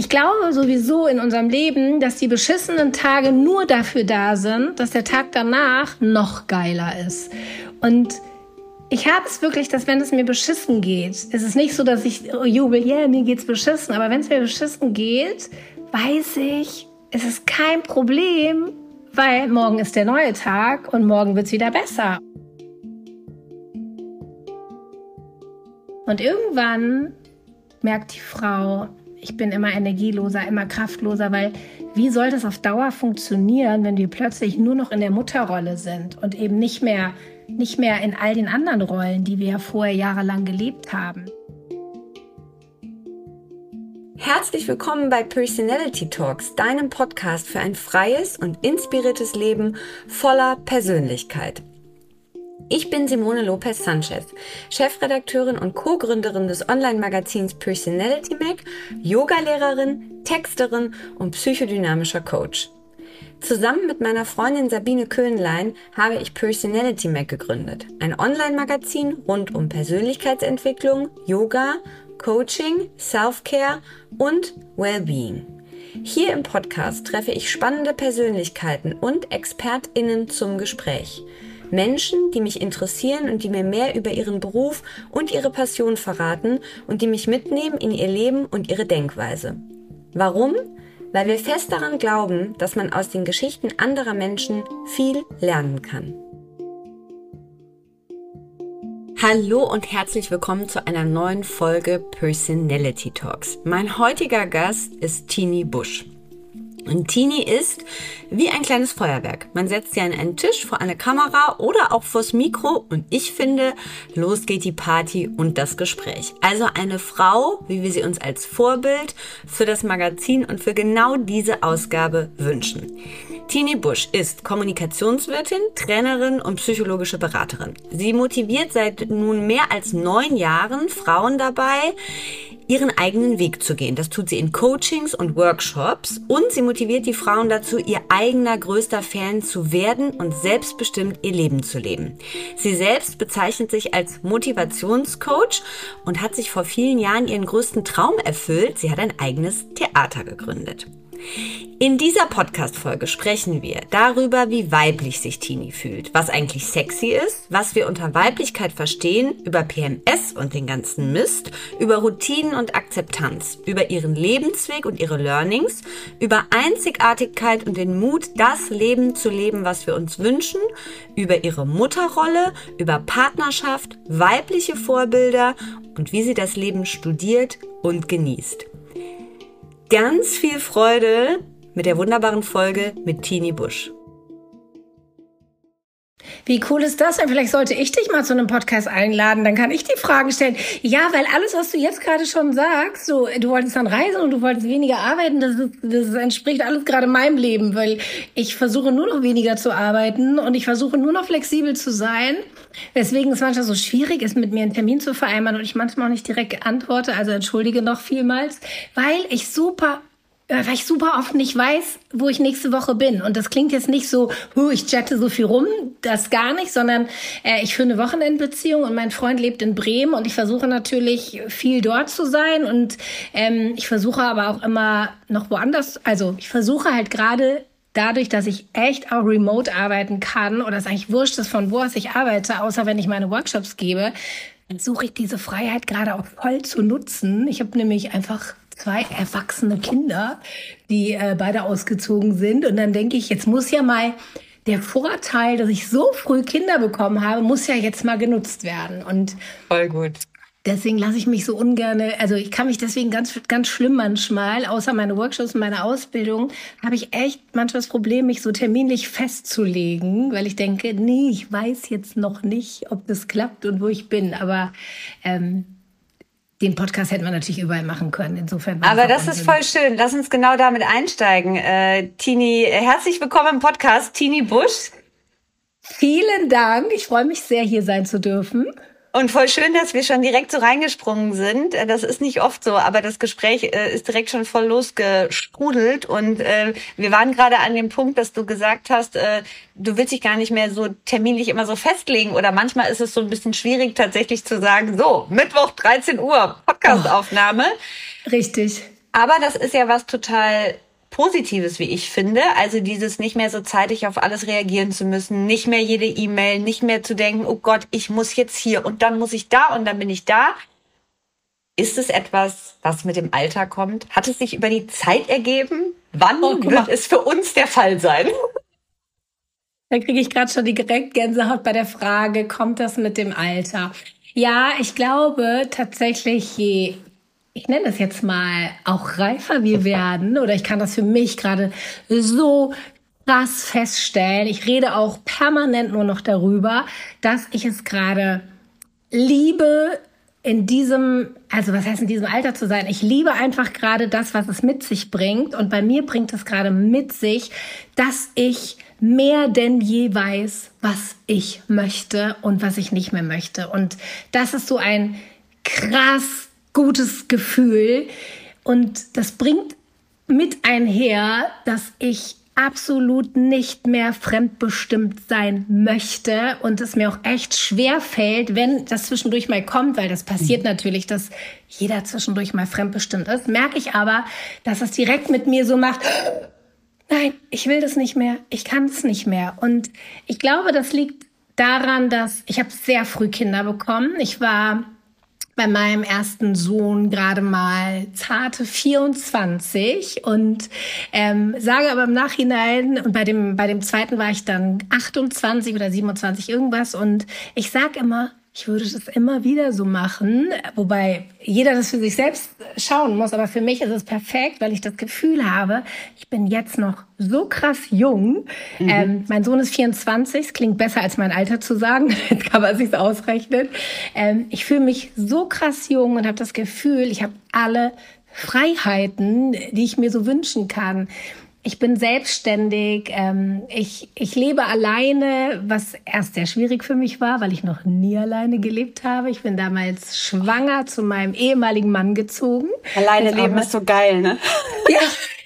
Ich glaube sowieso in unserem Leben, dass die beschissenen Tage nur dafür da sind, dass der Tag danach noch geiler ist. Und ich habe es wirklich, dass wenn es mir beschissen geht, ist es nicht so, dass ich jubel, ja, yeah, mir geht's beschissen, aber wenn es mir beschissen geht, weiß ich, es ist kein Problem, weil morgen ist der neue Tag und morgen wird's wieder besser. Und irgendwann merkt die Frau, ich bin immer energieloser, immer kraftloser, weil wie soll das auf Dauer funktionieren, wenn wir plötzlich nur noch in der Mutterrolle sind und eben nicht mehr nicht mehr in all den anderen Rollen, die wir ja vorher jahrelang gelebt haben. Herzlich willkommen bei Personality Talks, deinem Podcast für ein freies und inspiriertes Leben voller Persönlichkeit. Ich bin Simone Lopez Sanchez, Chefredakteurin und Co-Gründerin des Online-Magazins Personality Mag, Yogalehrerin, Texterin und psychodynamischer Coach. Zusammen mit meiner Freundin Sabine Köhnlein habe ich Personality Mac gegründet, ein Online-Magazin rund um Persönlichkeitsentwicklung, Yoga, Coaching, Self-Care und Wellbeing. Hier im Podcast treffe ich spannende Persönlichkeiten und ExpertInnen zum Gespräch. Menschen, die mich interessieren und die mir mehr über ihren Beruf und ihre Passion verraten und die mich mitnehmen in ihr Leben und ihre Denkweise. Warum? weil wir fest daran glauben, dass man aus den Geschichten anderer Menschen viel lernen kann. Hallo und herzlich willkommen zu einer neuen Folge Personality Talks. Mein heutiger Gast ist Tini Busch. Und Tini ist wie ein kleines Feuerwerk. Man setzt sie an einen Tisch vor eine Kamera oder auch vors Mikro und ich finde, los geht die Party und das Gespräch. Also eine Frau, wie wir sie uns als Vorbild für das Magazin und für genau diese Ausgabe wünschen. Tini Busch ist Kommunikationswirtin, Trainerin und psychologische Beraterin. Sie motiviert seit nun mehr als neun Jahren Frauen dabei, ihren eigenen Weg zu gehen. Das tut sie in Coachings und Workshops und sie motiviert die Frauen dazu, ihr eigener größter Fan zu werden und selbstbestimmt ihr Leben zu leben. Sie selbst bezeichnet sich als Motivationscoach und hat sich vor vielen Jahren ihren größten Traum erfüllt. Sie hat ein eigenes Theater gegründet. In dieser Podcast-Folge sprechen wir darüber, wie weiblich sich Tini fühlt, was eigentlich sexy ist, was wir unter Weiblichkeit verstehen, über PMS und den ganzen Mist, über Routinen und Akzeptanz, über ihren Lebensweg und ihre Learnings, über Einzigartigkeit und den Mut, das Leben zu leben, was wir uns wünschen, über ihre Mutterrolle, über Partnerschaft, weibliche Vorbilder und wie sie das Leben studiert und genießt ganz viel Freude mit der wunderbaren Folge mit Tini Busch. Wie cool ist das denn? Vielleicht sollte ich dich mal zu einem Podcast einladen, dann kann ich die Fragen stellen. Ja, weil alles, was du jetzt gerade schon sagst, so, du wolltest dann reisen und du wolltest weniger arbeiten, das, das entspricht alles gerade meinem Leben, weil ich versuche nur noch weniger zu arbeiten und ich versuche nur noch flexibel zu sein. Weswegen es manchmal so schwierig ist, mit mir einen Termin zu vereinbaren und ich manchmal auch nicht direkt antworte, also entschuldige noch vielmals, weil ich super weil ich super oft nicht weiß, wo ich nächste Woche bin. Und das klingt jetzt nicht so, huh, ich chatte so viel rum, das gar nicht, sondern äh, ich führe eine Wochenendbeziehung und mein Freund lebt in Bremen und ich versuche natürlich viel dort zu sein und ähm, ich versuche aber auch immer noch woanders, also ich versuche halt gerade dadurch, dass ich echt auch remote arbeiten kann oder es eigentlich wurscht ist, von wo aus ich arbeite, außer wenn ich meine Workshops gebe, suche ich diese Freiheit gerade auch voll zu nutzen. Ich habe nämlich einfach zwei erwachsene Kinder, die äh, beide ausgezogen sind. Und dann denke ich, jetzt muss ja mal der Vorteil, dass ich so früh Kinder bekommen habe, muss ja jetzt mal genutzt werden. Und voll gut. Deswegen lasse ich mich so ungerne, also ich kann mich deswegen ganz, ganz schlimm manchmal, außer meine Workshops und meine Ausbildung, habe ich echt manchmal das Problem, mich so terminlich festzulegen, weil ich denke, nee, ich weiß jetzt noch nicht, ob das klappt und wo ich bin. Aber ähm, den Podcast hätten wir natürlich überall machen können. Insofern. Aber das ist voll schön. Lass uns genau damit einsteigen. Äh, Tini, herzlich willkommen im Podcast. Tini Busch. Vielen Dank. Ich freue mich sehr, hier sein zu dürfen. Und voll schön, dass wir schon direkt so reingesprungen sind. Äh, das ist nicht oft so, aber das Gespräch äh, ist direkt schon voll losgesprudelt. Und äh, wir waren gerade an dem Punkt, dass du gesagt hast, äh, du willst dich gar nicht mehr so terminlich immer so festlegen. Oder manchmal ist es so ein bisschen schwierig, tatsächlich zu sagen, so, Mittwoch 13 Uhr, Podcastaufnahme. Oh, richtig. Aber das ist ja was total Positives, wie ich finde. Also dieses nicht mehr so zeitig auf alles reagieren zu müssen, nicht mehr jede E-Mail, nicht mehr zu denken, oh Gott, ich muss jetzt hier und dann muss ich da und dann bin ich da. Ist es etwas, was mit dem Alter kommt? Hat es sich über die Zeit ergeben? Wann oh, wird es für uns der Fall sein? Da kriege ich gerade schon die direkt Gänsehaut bei der Frage, kommt das mit dem Alter? Ja, ich glaube tatsächlich, je ich nenne das jetzt mal, auch reifer wir werden, oder ich kann das für mich gerade so krass feststellen. Ich rede auch permanent nur noch darüber, dass ich es gerade liebe, in diesem, also was heißt in diesem Alter zu sein? Ich liebe einfach gerade das, was es mit sich bringt. Und bei mir bringt es gerade mit sich, dass ich mehr denn je weiß, was ich möchte und was ich nicht mehr möchte. Und das ist so ein krass gutes Gefühl. Und das bringt mit einher, dass ich absolut nicht mehr fremdbestimmt sein möchte und es mir auch echt schwer fällt, wenn das zwischendurch mal kommt, weil das passiert natürlich, dass jeder zwischendurch mal fremdbestimmt ist, merke ich aber, dass es direkt mit mir so macht, nein, ich will das nicht mehr, ich kann es nicht mehr. Und ich glaube, das liegt daran, dass ich habe sehr früh Kinder bekommen. Ich war bei meinem ersten Sohn gerade mal zarte 24 und ähm, sage aber im Nachhinein, und bei dem, bei dem zweiten war ich dann 28 oder 27 irgendwas und ich sag immer, ich würde das immer wieder so machen, wobei jeder das für sich selbst schauen muss. Aber für mich ist es perfekt, weil ich das Gefühl habe, ich bin jetzt noch so krass jung. Mhm. Ähm, mein Sohn ist 24, es klingt besser als mein Alter zu sagen. Jetzt kann man sich ausrechnen. Ähm, ich fühle mich so krass jung und habe das Gefühl, ich habe alle Freiheiten, die ich mir so wünschen kann ich bin selbstständig, ähm, ich, ich lebe alleine, was erst sehr schwierig für mich war, weil ich noch nie alleine gelebt habe. Ich bin damals schwanger zu meinem ehemaligen Mann gezogen. Alleine leben ist so geil, ne? Ja,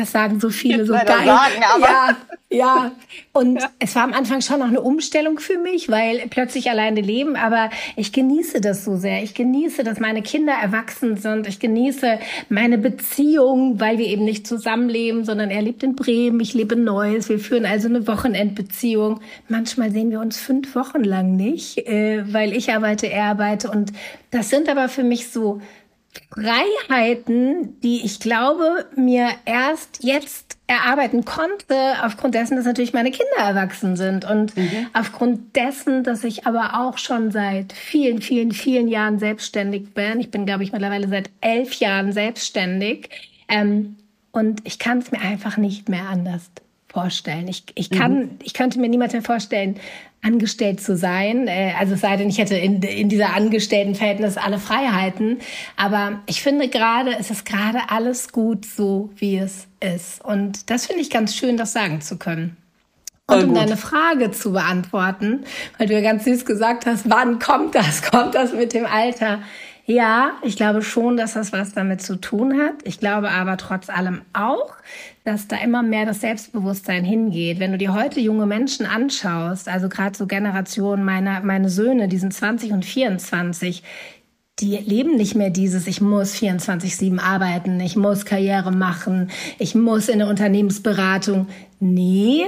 das sagen so viele so geil. Sagen, ja, ja. Und ja. es war am Anfang schon noch eine Umstellung für mich, weil plötzlich alleine leben. Aber ich genieße das so sehr. Ich genieße, dass meine Kinder erwachsen sind. Ich genieße meine Beziehung, weil wir eben nicht zusammenleben, sondern er lebt in Bremen, ich lebe in Neues. Wir führen also eine Wochenendbeziehung. Manchmal sehen wir uns fünf Wochen lang nicht, äh, weil ich arbeite, er arbeite. Und das sind aber für mich so Freiheiten, die ich glaube, mir erst jetzt erarbeiten konnte, aufgrund dessen, dass natürlich meine Kinder erwachsen sind und mhm. aufgrund dessen, dass ich aber auch schon seit vielen, vielen, vielen Jahren selbstständig bin. Ich bin, glaube ich, mittlerweile seit elf Jahren selbstständig. Ähm, und ich kann es mir einfach nicht mehr anders vorstellen. Ich, ich kann, mhm. ich könnte mir niemand mehr vorstellen, angestellt zu sein. Äh, also es sei denn, ich hätte in, in dieser Angestelltenverhältnis alle Freiheiten. Aber ich finde gerade, es ist gerade alles gut so, wie es ist. Und das finde ich ganz schön, das sagen zu können. Und um deine Frage zu beantworten, weil du ja ganz süß gesagt hast, wann kommt das? Kommt das mit dem Alter? Ja, ich glaube schon, dass das was damit zu tun hat. Ich glaube aber trotz allem auch, dass da immer mehr das Selbstbewusstsein hingeht. Wenn du dir heute junge Menschen anschaust, also gerade so Generationen meiner, meine Söhne, die sind 20 und 24, die leben nicht mehr dieses, ich muss 24-7 arbeiten, ich muss Karriere machen, ich muss in der Unternehmensberatung. Nee,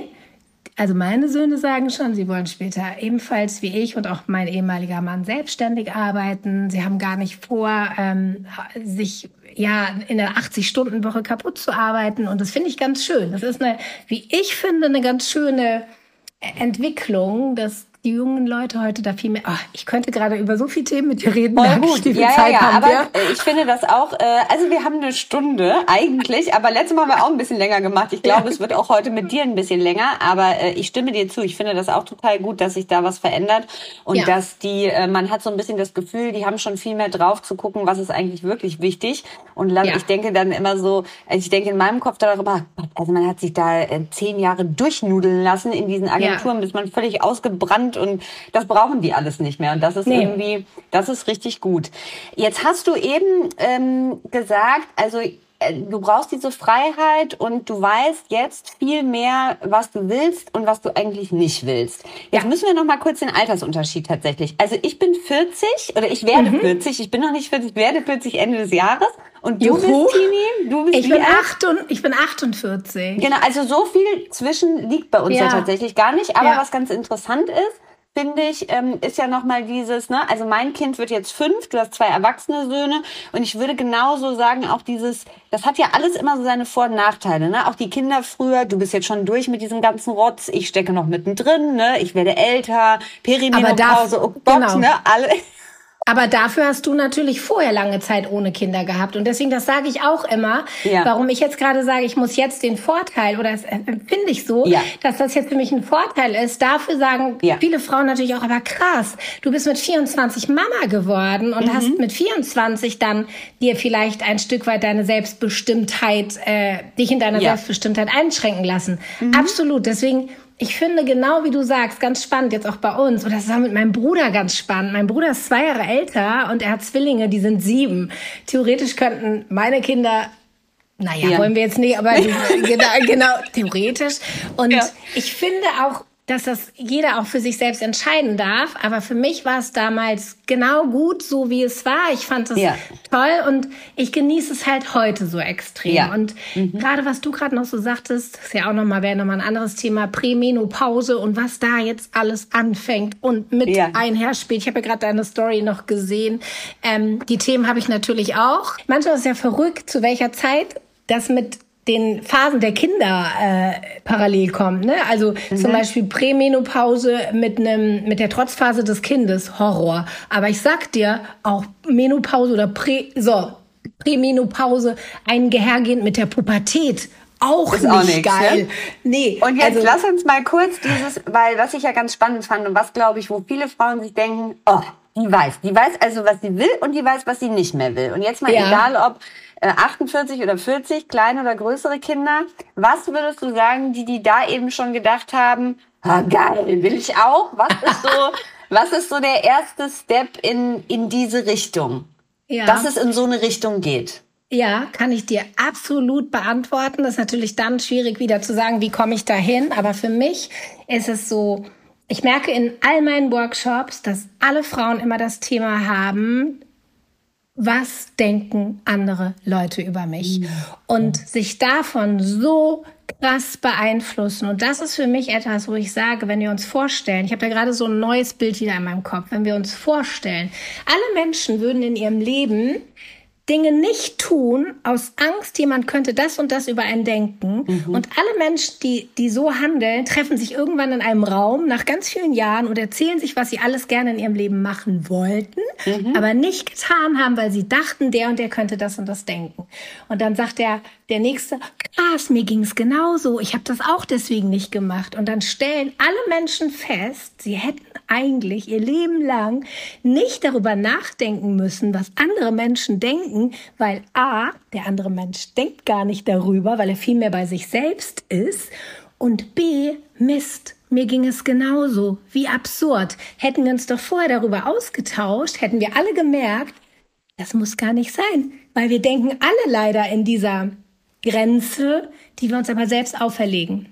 also meine Söhne sagen schon, sie wollen später ebenfalls wie ich und auch mein ehemaliger Mann selbstständig arbeiten. Sie haben gar nicht vor, ähm, sich ja in der 80-Stunden-Woche kaputt zu arbeiten. Und das finde ich ganz schön. Das ist eine, wie ich finde, eine ganz schöne Entwicklung, dass die jungen Leute heute da viel mehr. Oh, ich könnte gerade über so viele Themen mit dir reden. Voll gut. Ich, ja, ja, ja. Haben, aber ja? ich finde das auch. Äh, also wir haben eine Stunde eigentlich, aber letztes Mal haben wir auch ein bisschen länger gemacht. Ich glaube, ja. es wird auch heute mit dir ein bisschen länger. Aber äh, ich stimme dir zu. Ich finde das auch total gut, dass sich da was verändert und ja. dass die. Äh, man hat so ein bisschen das Gefühl, die haben schon viel mehr drauf zu gucken, was ist eigentlich wirklich wichtig. Und ich denke dann immer so, also ich denke in meinem Kopf darüber, also man hat sich da äh, zehn Jahre durchnudeln lassen in diesen Agenturen, bis man völlig ausgebrannt sind und das brauchen die alles nicht mehr. Und das ist nee. irgendwie, das ist richtig gut. Jetzt hast du eben ähm, gesagt, also du brauchst diese Freiheit und du weißt jetzt viel mehr, was du willst und was du eigentlich nicht willst. Jetzt ja. müssen wir noch mal kurz den Altersunterschied tatsächlich. Also ich bin 40 oder ich werde mhm. 40. Ich bin noch nicht 40, ich werde 40 Ende des Jahres. Und du Juhu. bist, Tini? Du bist ich bin, acht und, ich bin 48. Genau, also so viel zwischen liegt bei uns ja, ja tatsächlich gar nicht. Aber ja. was ganz interessant ist, finde ich, ähm, ist ja nochmal dieses, ne, also mein Kind wird jetzt fünf, du hast zwei erwachsene Söhne und ich würde genauso sagen, auch dieses, das hat ja alles immer so seine Vor- und Nachteile, ne? Auch die Kinder früher, du bist jetzt schon durch mit diesem ganzen Rotz, ich stecke noch mittendrin, ne? Ich werde älter, Perimenopause, oh Gott, genau. ne? Alle. Aber dafür hast du natürlich vorher lange Zeit ohne Kinder gehabt. Und deswegen, das sage ich auch immer, ja. warum ich jetzt gerade sage, ich muss jetzt den Vorteil, oder das empfinde ich so, ja. dass das jetzt für mich ein Vorteil ist. Dafür sagen ja. viele Frauen natürlich auch, aber krass, du bist mit 24 Mama geworden und mhm. hast mit 24 dann dir vielleicht ein Stück weit deine Selbstbestimmtheit, äh, dich in deiner Selbstbestimmtheit einschränken lassen. Mhm. Absolut. Deswegen ich finde genau wie du sagst, ganz spannend jetzt auch bei uns. Und das war mit meinem Bruder ganz spannend. Mein Bruder ist zwei Jahre älter und er hat Zwillinge, die sind sieben. Theoretisch könnten meine Kinder naja, ja. wollen wir jetzt nicht, aber genau, genau, theoretisch. Und ja. ich finde auch, dass das jeder auch für sich selbst entscheiden darf. Aber für mich war es damals genau gut, so wie es war. Ich fand es ja. toll und ich genieße es halt heute so extrem. Ja. Und mhm. gerade was du gerade noch so sagtest, ist ja auch nochmal, wäre nochmal ein anderes Thema, Prämenopause und was da jetzt alles anfängt und mit ja. einherspielt. Ich habe ja gerade deine Story noch gesehen. Ähm, die Themen habe ich natürlich auch. Manchmal ist es ja verrückt, zu welcher Zeit das mit den Phasen der Kinder äh, parallel kommt. Ne? Also mhm. zum Beispiel Prämenopause mit einem mit der Trotzphase des Kindes Horror. Aber ich sag dir auch Menopause oder Prä so Prämenopause einhergehend mit der Pubertät auch ist nicht auch nix, geil. Ne? Nee. Und jetzt also, lass uns mal kurz dieses, weil was ich ja ganz spannend fand und was glaube ich, wo viele Frauen sich denken, oh, die weiß, die weiß also, was sie will und die weiß, was sie nicht mehr will. Und jetzt mal ja. egal, ob 48 äh, oder 40, kleine oder größere Kinder. Was würdest du sagen, die, die da eben schon gedacht haben, ah, geil, will ich auch? Was ist so, was ist so der erste Step in, in diese Richtung? Ja. Dass es in so eine Richtung geht? Ja, kann ich dir absolut beantworten. Das ist natürlich dann schwierig wieder zu sagen, wie komme ich da hin. Aber für mich ist es so, ich merke in all meinen Workshops, dass alle Frauen immer das Thema haben, was denken andere Leute über mich ja. und sich davon so krass beeinflussen. Und das ist für mich etwas, wo ich sage, wenn wir uns vorstellen, ich habe da gerade so ein neues Bild wieder in meinem Kopf, wenn wir uns vorstellen, alle Menschen würden in ihrem Leben Dinge nicht tun aus Angst, jemand könnte das und das über einen denken. Mhm. Und alle Menschen, die, die so handeln, treffen sich irgendwann in einem Raum nach ganz vielen Jahren und erzählen sich, was sie alles gerne in ihrem Leben machen wollten, mhm. aber nicht getan haben, weil sie dachten, der und der könnte das und das denken. Und dann sagt der, der Nächste, krass, mir ging es genauso, ich habe das auch deswegen nicht gemacht. Und dann stellen alle Menschen fest, sie hätten eigentlich ihr Leben lang nicht darüber nachdenken müssen, was andere Menschen denken, weil A, der andere Mensch denkt gar nicht darüber, weil er viel mehr bei sich selbst ist und B, Mist, mir ging es genauso. Wie absurd. Hätten wir uns doch vorher darüber ausgetauscht, hätten wir alle gemerkt, das muss gar nicht sein, weil wir denken alle leider in dieser Grenze, die wir uns aber selbst auferlegen.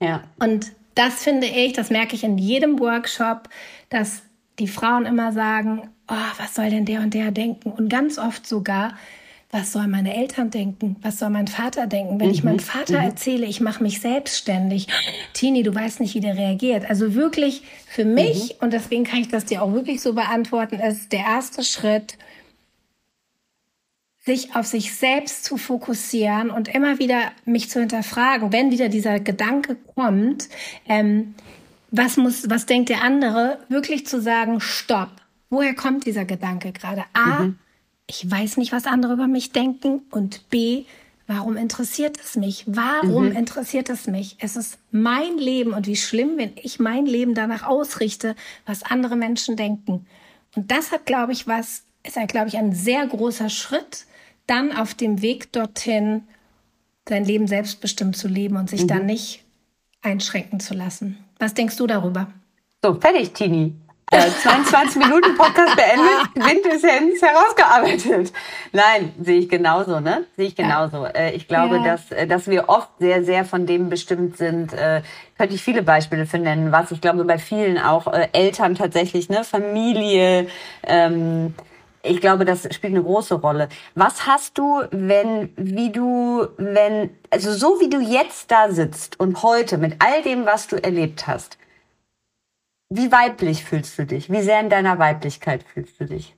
Ja. Und das finde ich, das merke ich in jedem Workshop, dass die Frauen immer sagen, oh, was soll denn der und der denken? Und ganz oft sogar, was sollen meine Eltern denken? Was soll mein Vater denken? Wenn mhm. ich meinem Vater mhm. erzähle, ich mache mich selbstständig. Tini, du weißt nicht, wie der reagiert. Also wirklich für mich, mhm. und deswegen kann ich das dir auch wirklich so beantworten, ist der erste Schritt, sich auf sich selbst zu fokussieren und immer wieder mich zu hinterfragen, wenn wieder dieser Gedanke kommt, ähm, was muss, was denkt der andere, wirklich zu sagen, stopp. Woher kommt dieser Gedanke gerade? A, mhm. ich weiß nicht, was andere über mich denken und B, warum interessiert es mich? Warum mhm. interessiert es mich? Es ist mein Leben und wie schlimm, wenn ich mein Leben danach ausrichte, was andere Menschen denken. Und das hat, glaube ich, was, ist, glaube ich, ein sehr großer Schritt, dann auf dem Weg dorthin sein Leben selbstbestimmt zu leben und sich mhm. dann nicht einschränken zu lassen. Was denkst du darüber? So, fertig, Tini. Äh, 22 Minuten Podcast beendet, Quintessenz herausgearbeitet. Nein, sehe ich genauso, ne? Sehe ich genauso. Äh, ich glaube, ja. dass, äh, dass wir oft sehr, sehr von dem bestimmt sind. Äh, könnte ich viele Beispiele für nennen, was ich glaube bei vielen auch äh, Eltern tatsächlich, ne? Familie, ähm, ich glaube, das spielt eine große Rolle. Was hast du, wenn, wie du, wenn, also so wie du jetzt da sitzt und heute mit all dem, was du erlebt hast, wie weiblich fühlst du dich? Wie sehr in deiner Weiblichkeit fühlst du dich?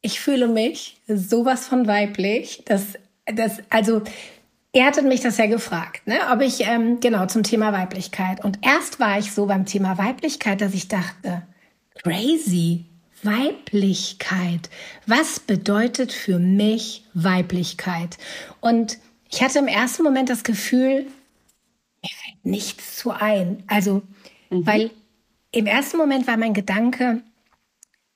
Ich fühle mich sowas von weiblich, dass das also er hatte mich das ja gefragt, ne, ob ich ähm, genau zum Thema Weiblichkeit. Und erst war ich so beim Thema Weiblichkeit, dass ich dachte, crazy, Weiblichkeit. Was bedeutet für mich Weiblichkeit? Und ich hatte im ersten Moment das Gefühl, mir fällt nichts zu ein. Also, mhm. weil im ersten Moment war mein Gedanke,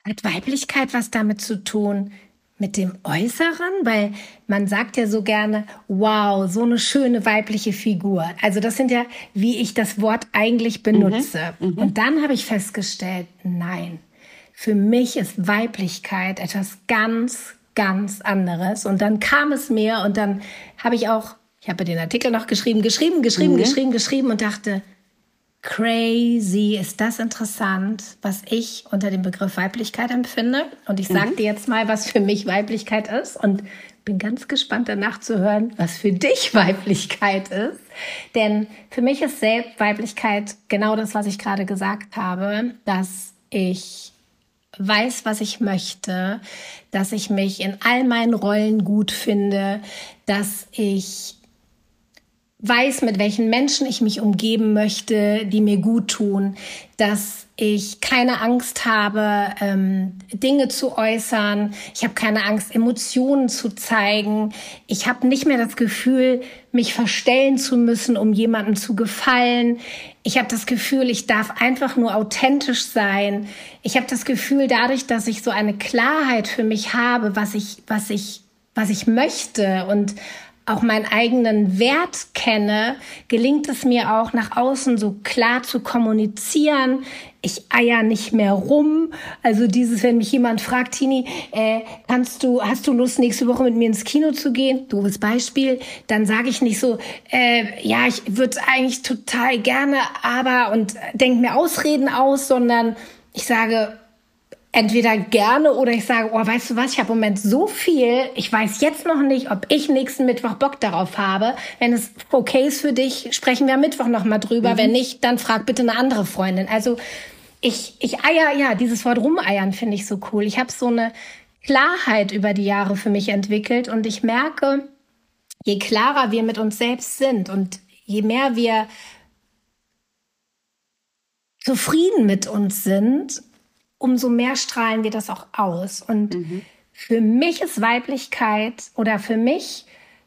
hat Weiblichkeit was damit zu tun, mit dem Äußeren? Weil man sagt ja so gerne, wow, so eine schöne weibliche Figur. Also das sind ja, wie ich das Wort eigentlich benutze. Mhm, mhm. Und dann habe ich festgestellt, nein, für mich ist Weiblichkeit etwas ganz, ganz anderes. Und dann kam es mir und dann habe ich auch, ich habe den Artikel noch geschrieben, geschrieben, geschrieben, mhm. geschrieben, geschrieben und dachte, Crazy, ist das interessant, was ich unter dem Begriff Weiblichkeit empfinde. Und ich sage mhm. dir jetzt mal, was für mich Weiblichkeit ist und bin ganz gespannt danach zu hören, was für dich Weiblichkeit ist. Denn für mich ist selbst Weiblichkeit genau das, was ich gerade gesagt habe, dass ich weiß, was ich möchte, dass ich mich in all meinen Rollen gut finde, dass ich weiß, mit welchen Menschen ich mich umgeben möchte, die mir gut tun, dass ich keine Angst habe, ähm, Dinge zu äußern. Ich habe keine Angst, Emotionen zu zeigen. Ich habe nicht mehr das Gefühl, mich verstellen zu müssen, um jemandem zu gefallen. Ich habe das Gefühl, ich darf einfach nur authentisch sein. Ich habe das Gefühl, dadurch, dass ich so eine Klarheit für mich habe, was ich, was ich, was ich möchte und auch meinen eigenen Wert kenne, gelingt es mir auch nach außen so klar zu kommunizieren. Ich eier nicht mehr rum. Also dieses, wenn mich jemand fragt, Tini, äh, kannst du, hast du Lust, nächste Woche mit mir ins Kino zu gehen? Doofes Beispiel. Dann sage ich nicht so, äh, ja, ich würde eigentlich total gerne, aber und denk mir Ausreden aus, sondern ich sage, entweder gerne oder ich sage, oh, weißt du was, ich habe im Moment so viel, ich weiß jetzt noch nicht, ob ich nächsten Mittwoch Bock darauf habe. Wenn es okay ist für dich, sprechen wir am Mittwoch nochmal drüber. Mhm. Wenn nicht, dann frag bitte eine andere Freundin. Also ich, ich eier, ja, dieses Wort rumeiern finde ich so cool. Ich habe so eine Klarheit über die Jahre für mich entwickelt und ich merke, je klarer wir mit uns selbst sind und je mehr wir zufrieden mit uns sind, umso mehr strahlen wir das auch aus. Und mhm. für mich ist Weiblichkeit oder für mich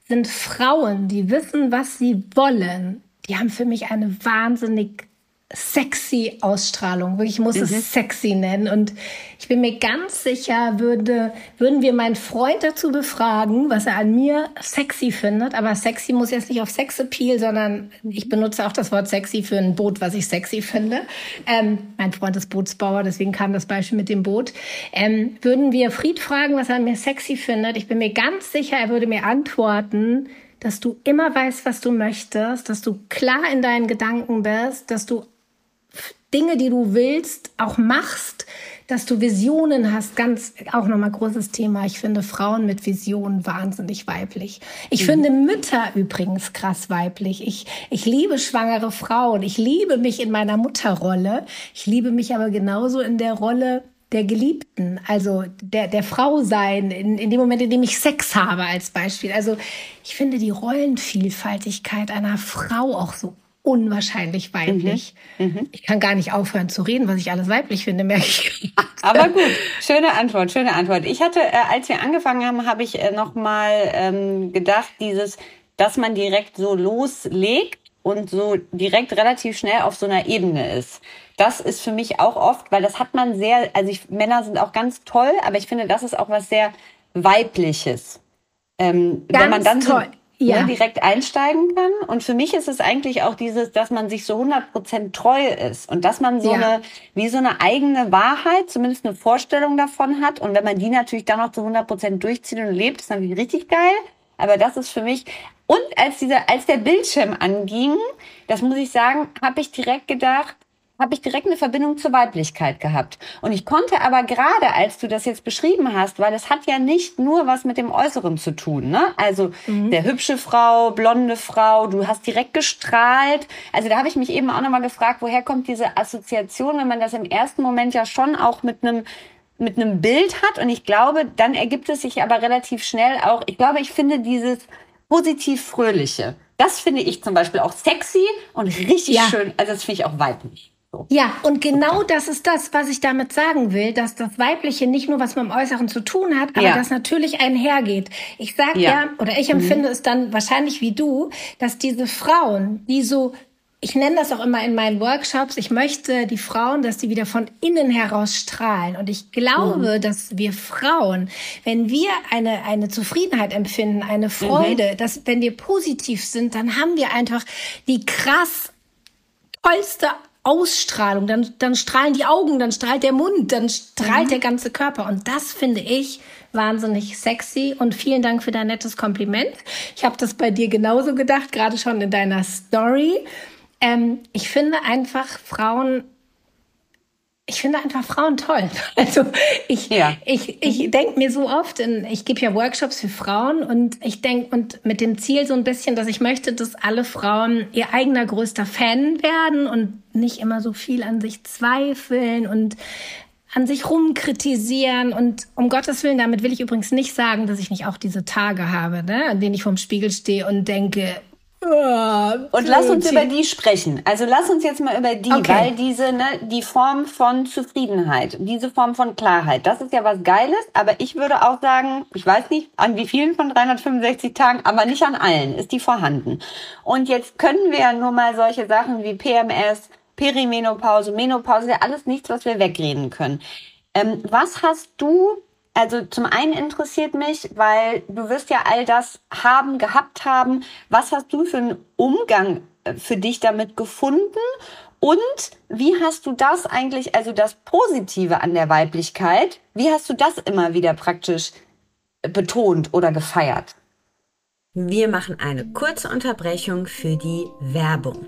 sind Frauen, die wissen, was sie wollen, die haben für mich eine wahnsinnig sexy Ausstrahlung. Wirklich, ich muss mhm. es sexy nennen. Und ich bin mir ganz sicher, würde, würden wir meinen Freund dazu befragen, was er an mir sexy findet. Aber sexy muss jetzt nicht auf Sexappeal, sondern ich benutze auch das Wort sexy für ein Boot, was ich sexy finde. Ähm, mein Freund ist Bootsbauer, deswegen kam das Beispiel mit dem Boot. Ähm, würden wir Fried fragen, was er an mir sexy findet? Ich bin mir ganz sicher, er würde mir antworten, dass du immer weißt, was du möchtest, dass du klar in deinen Gedanken bist, dass du Dinge, die du willst, auch machst, dass du Visionen hast, ganz auch nochmal großes Thema. Ich finde Frauen mit Visionen wahnsinnig weiblich. Ich mhm. finde Mütter übrigens krass weiblich. Ich, ich liebe schwangere Frauen. Ich liebe mich in meiner Mutterrolle. Ich liebe mich aber genauso in der Rolle der Geliebten, also der, der Frau sein, in, in dem Moment, in dem ich Sex habe als Beispiel. Also ich finde die Rollenvielfaltigkeit einer Frau auch so unwahrscheinlich weiblich. Mhm. Mhm. Ich kann gar nicht aufhören zu reden, was ich alles weiblich finde, merke ich. Aber gut, schöne Antwort, schöne Antwort. Ich hatte, äh, als wir angefangen haben, habe ich äh, noch mal ähm, gedacht, dieses, dass man direkt so loslegt und so direkt relativ schnell auf so einer Ebene ist. Das ist für mich auch oft, weil das hat man sehr, also ich, Männer sind auch ganz toll, aber ich finde, das ist auch was sehr weibliches. Ähm, Ganz wenn man dann toll. Ja. ne, direkt einsteigen kann. Und für mich ist es eigentlich auch dieses, dass man sich so 100% treu ist und dass man so ja. eine, wie so eine eigene Wahrheit, zumindest eine Vorstellung davon hat. Und wenn man die natürlich dann noch zu 100% durchzieht und lebt, ist natürlich richtig geil. Aber das ist für mich, und als dieser, als der Bildschirm anging, das muss ich sagen, habe ich direkt gedacht, habe ich direkt eine Verbindung zur Weiblichkeit gehabt. Und ich konnte aber gerade, als du das jetzt beschrieben hast, weil es hat ja nicht nur was mit dem Äußeren zu tun, ne? Also mhm. der hübsche Frau, blonde Frau, du hast direkt gestrahlt. Also da habe ich mich eben auch nochmal gefragt, woher kommt diese Assoziation, wenn man das im ersten Moment ja schon auch mit einem mit einem Bild hat. Und ich glaube, dann ergibt es sich aber relativ schnell auch, ich glaube, ich finde dieses positiv Fröhliche. Das finde ich zum Beispiel auch sexy und richtig ja. schön. Also das finde ich auch weiblich. Ja, und genau das ist das, was ich damit sagen will, dass das Weibliche nicht nur was mit dem Äußeren zu tun hat, aber ja. das natürlich einhergeht. Ich sage ja. ja. oder ich empfinde mhm. es dann wahrscheinlich wie du, dass diese Frauen, die so ich nenne das auch immer in meinen Workshops, ich möchte die Frauen, dass die wieder von innen heraus strahlen. Und ich glaube, mhm. dass wir Frauen, wenn wir eine, eine Zufriedenheit empfinden, eine Freude, mhm. dass wenn wir positiv sind, dann haben wir einfach die krass tollste Ausstrahlung. Dann, dann strahlen die Augen, dann strahlt der Mund, dann strahlt mhm. der ganze Körper. Und das finde ich wahnsinnig sexy. Und vielen Dank für dein nettes Kompliment. Ich habe das bei dir genauso gedacht, gerade schon in deiner Story. Ähm, ich finde einfach Frauen ich finde einfach Frauen toll. Also ich, ja. ich, ich denke mir so oft, in, ich gebe ja Workshops für Frauen und ich denke, und mit dem Ziel so ein bisschen, dass ich möchte, dass alle Frauen ihr eigener größter Fan werden und nicht immer so viel an sich zweifeln und an sich rumkritisieren und um Gottes Willen, damit will ich übrigens nicht sagen, dass ich nicht auch diese Tage habe, ne, an denen ich vorm Spiegel stehe und denke, und lass uns über die sprechen. Also lass uns jetzt mal über die, okay. weil diese, ne, die Form von Zufriedenheit, diese Form von Klarheit, das ist ja was Geiles, aber ich würde auch sagen, ich weiß nicht, an wie vielen von 365 Tagen, aber nicht an allen ist die vorhanden. Und jetzt können wir ja nur mal solche Sachen wie PMS, Perimenopause, Menopause, ja alles nichts, was wir wegreden können. Ähm, was hast du also zum einen interessiert mich, weil du wirst ja all das haben, gehabt haben. Was hast du für einen Umgang äh, für dich damit gefunden? Und wie hast du das eigentlich, also das Positive an der Weiblichkeit, wie hast du das immer wieder praktisch betont oder gefeiert? Wir machen eine kurze Unterbrechung für die Werbung.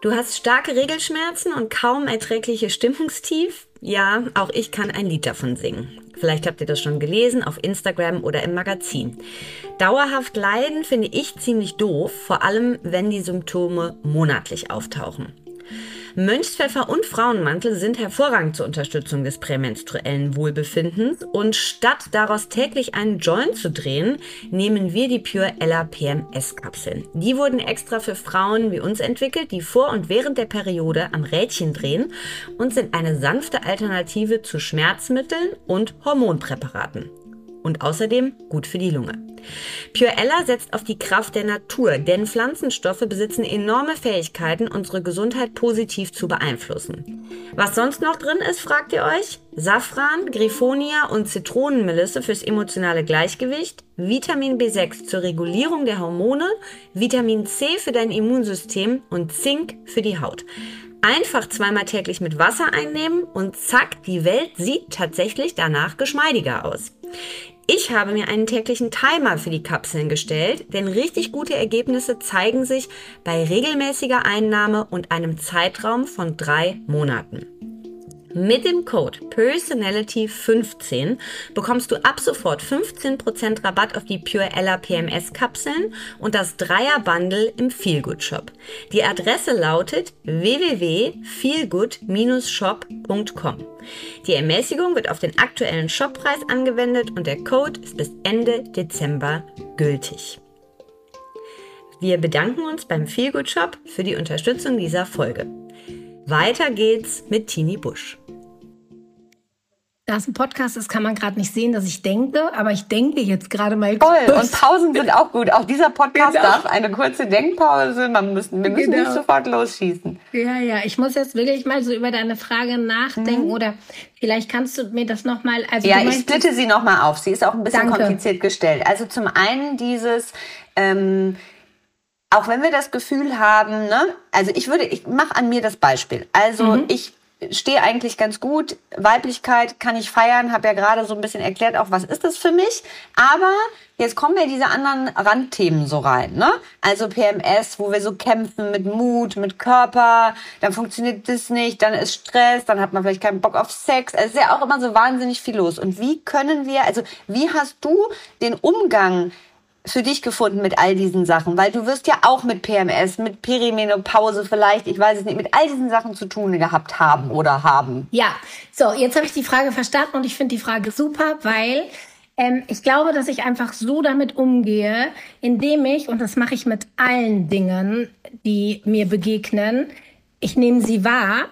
Du hast starke Regelschmerzen und kaum erträgliche Stimmungstief? Ja, auch ich kann ein Lied davon singen. Vielleicht habt ihr das schon gelesen auf Instagram oder im Magazin. Dauerhaft leiden finde ich ziemlich doof, vor allem wenn die Symptome monatlich auftauchen. Mönchspfeffer und Frauenmantel sind hervorragend zur Unterstützung des prämenstruellen Wohlbefindens und statt daraus täglich einen Joint zu drehen, nehmen wir die Pure Ella PMS Kapseln. Die wurden extra für Frauen wie uns entwickelt, die vor und während der Periode am Rädchen drehen und sind eine sanfte Alternative zu Schmerzmitteln und Hormonpräparaten und außerdem gut für die Lunge. Pure Ella setzt auf die Kraft der Natur, denn Pflanzenstoffe besitzen enorme Fähigkeiten, unsere Gesundheit positiv zu beeinflussen. Was sonst noch drin ist, fragt ihr euch? Safran, Griffonia und Zitronenmelisse fürs emotionale Gleichgewicht, Vitamin B6 zur Regulierung der Hormone, Vitamin C für dein Immunsystem und Zink für die Haut. Einfach zweimal täglich mit Wasser einnehmen und zack, die Welt sieht tatsächlich danach geschmeidiger aus. Ich habe mir einen täglichen Timer für die Kapseln gestellt, denn richtig gute Ergebnisse zeigen sich bei regelmäßiger Einnahme und einem Zeitraum von drei Monaten. Mit dem Code Personality15 bekommst du ab sofort 15% Rabatt auf die Pure Ella PMS Kapseln und das Dreier Bundle im Feelgood Shop. Die Adresse lautet www.feelgood-shop.com. Die Ermäßigung wird auf den aktuellen Shoppreis angewendet und der Code ist bis Ende Dezember gültig. Wir bedanken uns beim Feelgood Shop für die Unterstützung dieser Folge. Weiter geht's mit Tini Busch. Da es ein Podcast ist, kann man gerade nicht sehen, dass ich denke, aber ich denke jetzt gerade mal kurz. Toll, und Pausen sind auch gut. Auch dieser Podcast genau. darf eine kurze Denkpause. Man müssen, wir müssen genau. nicht sofort losschießen. Ja, ja, ich muss jetzt wirklich mal so über deine Frage nachdenken mhm. oder vielleicht kannst du mir das nochmal... Also ja, ich splitte sie nochmal auf. Sie ist auch ein bisschen Danke. kompliziert gestellt. Also zum einen dieses... Ähm, auch wenn wir das Gefühl haben, ne, also ich würde, ich mache an mir das Beispiel. Also mhm. ich stehe eigentlich ganz gut. Weiblichkeit kann ich feiern, habe ja gerade so ein bisschen erklärt, auch was ist das für mich. Aber jetzt kommen ja diese anderen Randthemen so rein, ne? Also PMS, wo wir so kämpfen mit Mut, mit Körper, dann funktioniert das nicht, dann ist Stress, dann hat man vielleicht keinen Bock auf Sex. Es ist ja auch immer so wahnsinnig viel los. Und wie können wir, also wie hast du den Umgang für dich gefunden mit all diesen Sachen? Weil du wirst ja auch mit PMS, mit Perimenopause vielleicht, ich weiß es nicht, mit all diesen Sachen zu tun gehabt haben oder haben. Ja, so, jetzt habe ich die Frage verstanden und ich finde die Frage super, weil ähm, ich glaube, dass ich einfach so damit umgehe, indem ich, und das mache ich mit allen Dingen, die mir begegnen, ich nehme sie wahr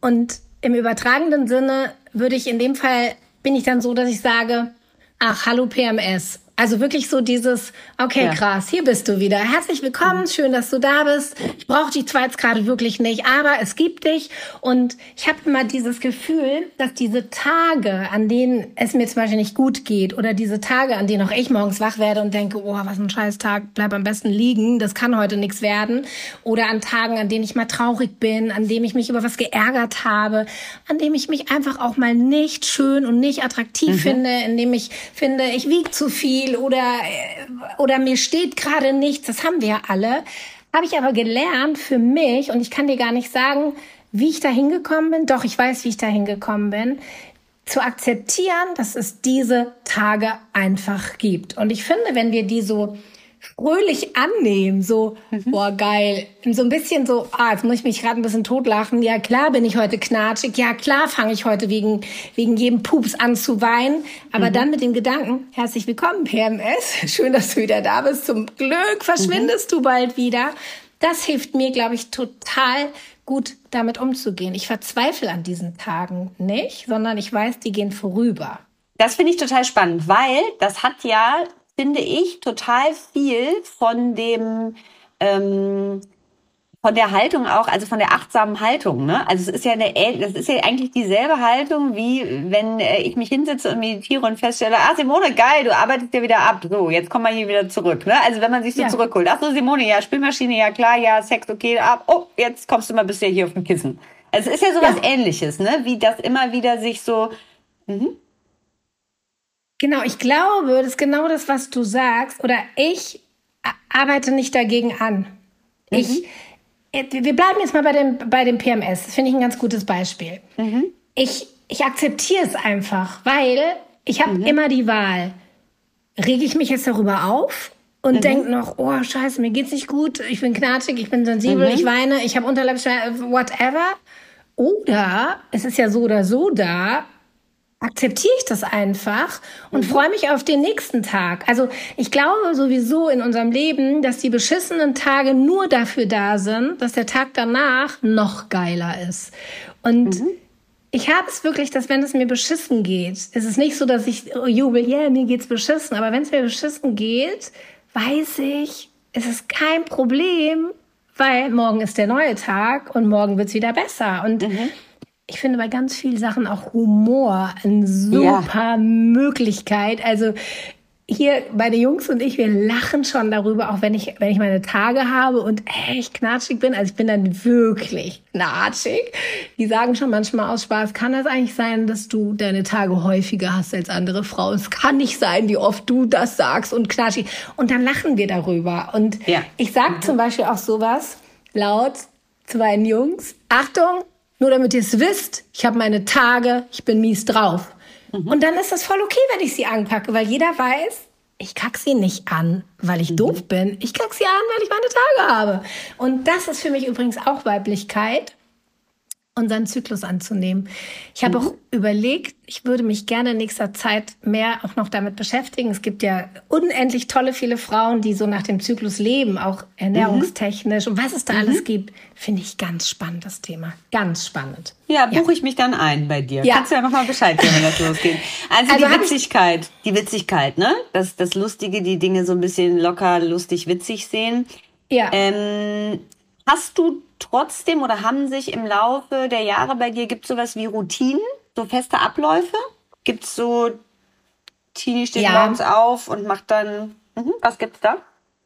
und im übertragenen Sinne würde ich in dem Fall, bin ich dann so, dass ich sage, ach, hallo PMS also wirklich so dieses, okay, ja. krass, hier bist du wieder. Herzlich willkommen, schön, dass du da bist. Ich brauche dich zwar jetzt gerade wirklich nicht, aber es gibt dich. Und ich habe immer dieses Gefühl, dass diese Tage, an denen es mir zum Beispiel nicht gut geht, oder diese Tage, an denen auch ich morgens wach werde und denke, oh, was ein scheiß Tag, bleib am besten liegen, das kann heute nichts werden. Oder an Tagen, an denen ich mal traurig bin, an denen ich mich über was geärgert habe, an denen ich mich einfach auch mal nicht schön und nicht attraktiv mhm. finde, in dem ich finde, ich wiege zu viel viel oder, oder mir steht gerade nichts, das haben wir alle. Habe ich aber gelernt für mich, und ich kann dir gar nicht sagen, wie ich da hingekommen bin, doch ich weiß, wie ich da hingekommen bin, zu akzeptieren, dass es diese Tage einfach gibt. Und ich finde, wenn wir die so fröhlich annehmen, so, mhm. boah, geil. So ein bisschen so, ah, jetzt muss ich mich gerade ein bisschen totlachen. Ja, klar bin ich heute knatschig. Ja, klar fange ich heute wegen, wegen jedem Pups an zu weinen. Aber mhm. dann mit dem Gedanken, herzlich willkommen, PMS. Schön, dass du wieder da bist. Zum Glück verschwindest mhm. du bald wieder. Das hilft mir, glaube ich, total gut damit umzugehen. Ich verzweifle an diesen Tagen nicht, sondern ich weiß, die gehen vorüber. Das finde ich total spannend, weil das hat ja finde ich, total viel von dem, ähm, von der Haltung auch, also von der achtsamen Haltung, ne? Also es ist ja eine, das ist ja eigentlich dieselbe Haltung, wie wenn äh, ich mich hinsetze und meditiere und feststelle, ah Simone, geil, du arbeitest ja wieder ab. So, jetzt komm mal hier wieder zurück, ne? Also wenn man sich so ja. zurückholt. Ach so, Simone, ja, Spülmaschine, ja klar, ja, Sex, okay, ab. Oh, jetzt kommst du mal bisher hier auf dem Kissen. Also es ist ja sowas ja. ähnliches, ne? Wie das immer wieder sich so, mhm. Genau, ich glaube, das ist genau das, was du sagst. Oder ich arbeite nicht dagegen an. Mhm. Ich, äh, wir bleiben jetzt mal bei dem, bei dem PMS. Das finde ich ein ganz gutes Beispiel. Mhm. Ich, ich akzeptiere es einfach, weil ich habe mhm. immer die Wahl. Rege ich mich jetzt darüber auf und mhm. denke noch, oh scheiße, mir geht's nicht gut, ich bin knatschig, ich bin sensibel, mhm. ich weine, ich habe Unterleibsschmerzen, whatever. Oder es ist ja so oder so da akzeptiere ich das einfach und mhm. freue mich auf den nächsten Tag. Also ich glaube sowieso in unserem Leben, dass die beschissenen Tage nur dafür da sind, dass der Tag danach noch geiler ist. Und mhm. ich habe es wirklich, dass wenn es mir beschissen geht, ist es nicht so, dass ich jubel, ja, yeah, mir geht's beschissen, aber wenn es mir beschissen geht, weiß ich, es ist kein Problem, weil morgen ist der neue Tag und morgen wird's wieder besser. Und mhm ich finde bei ganz vielen Sachen auch Humor eine super ja. Möglichkeit. Also hier meine Jungs und ich, wir lachen schon darüber, auch wenn ich, wenn ich meine Tage habe und echt knatschig bin. Also ich bin dann wirklich knatschig. Die sagen schon manchmal aus Spaß, kann das eigentlich sein, dass du deine Tage häufiger hast als andere Frauen? Es kann nicht sein, wie oft du das sagst und knatschig. Und dann lachen wir darüber. Und ja. ich sag mhm. zum Beispiel auch sowas laut zu meinen Jungs. Achtung, nur damit ihr es wisst, ich habe meine Tage, ich bin mies drauf. Mhm. Und dann ist das voll okay, wenn ich sie anpacke, weil jeder weiß, ich kack sie nicht an, weil ich mhm. doof bin. Ich kack sie an, weil ich meine Tage habe. Und das ist für mich übrigens auch Weiblichkeit. Unseren Zyklus anzunehmen. Ich habe mhm. auch überlegt, ich würde mich gerne in nächster Zeit mehr auch noch damit beschäftigen. Es gibt ja unendlich tolle viele Frauen, die so nach dem Zyklus leben, auch ernährungstechnisch mhm. und was es da mhm. alles gibt, finde ich ganz spannend das Thema, ganz spannend. Ja, buche ja. ich mich dann ein bei dir. Ja. Kannst du ja mal Bescheid geben, wenn das losgeht. Also, also die Witzigkeit, die Witzigkeit, ne? Das das Lustige, die Dinge so ein bisschen locker, lustig, witzig sehen. Ja. Ähm, hast du trotzdem oder haben sich im Laufe der Jahre bei dir, gibt es sowas wie Routinen, so feste Abläufe? Gibt es so, Tini steht ja. morgens auf und macht dann, mhm, was gibt's da?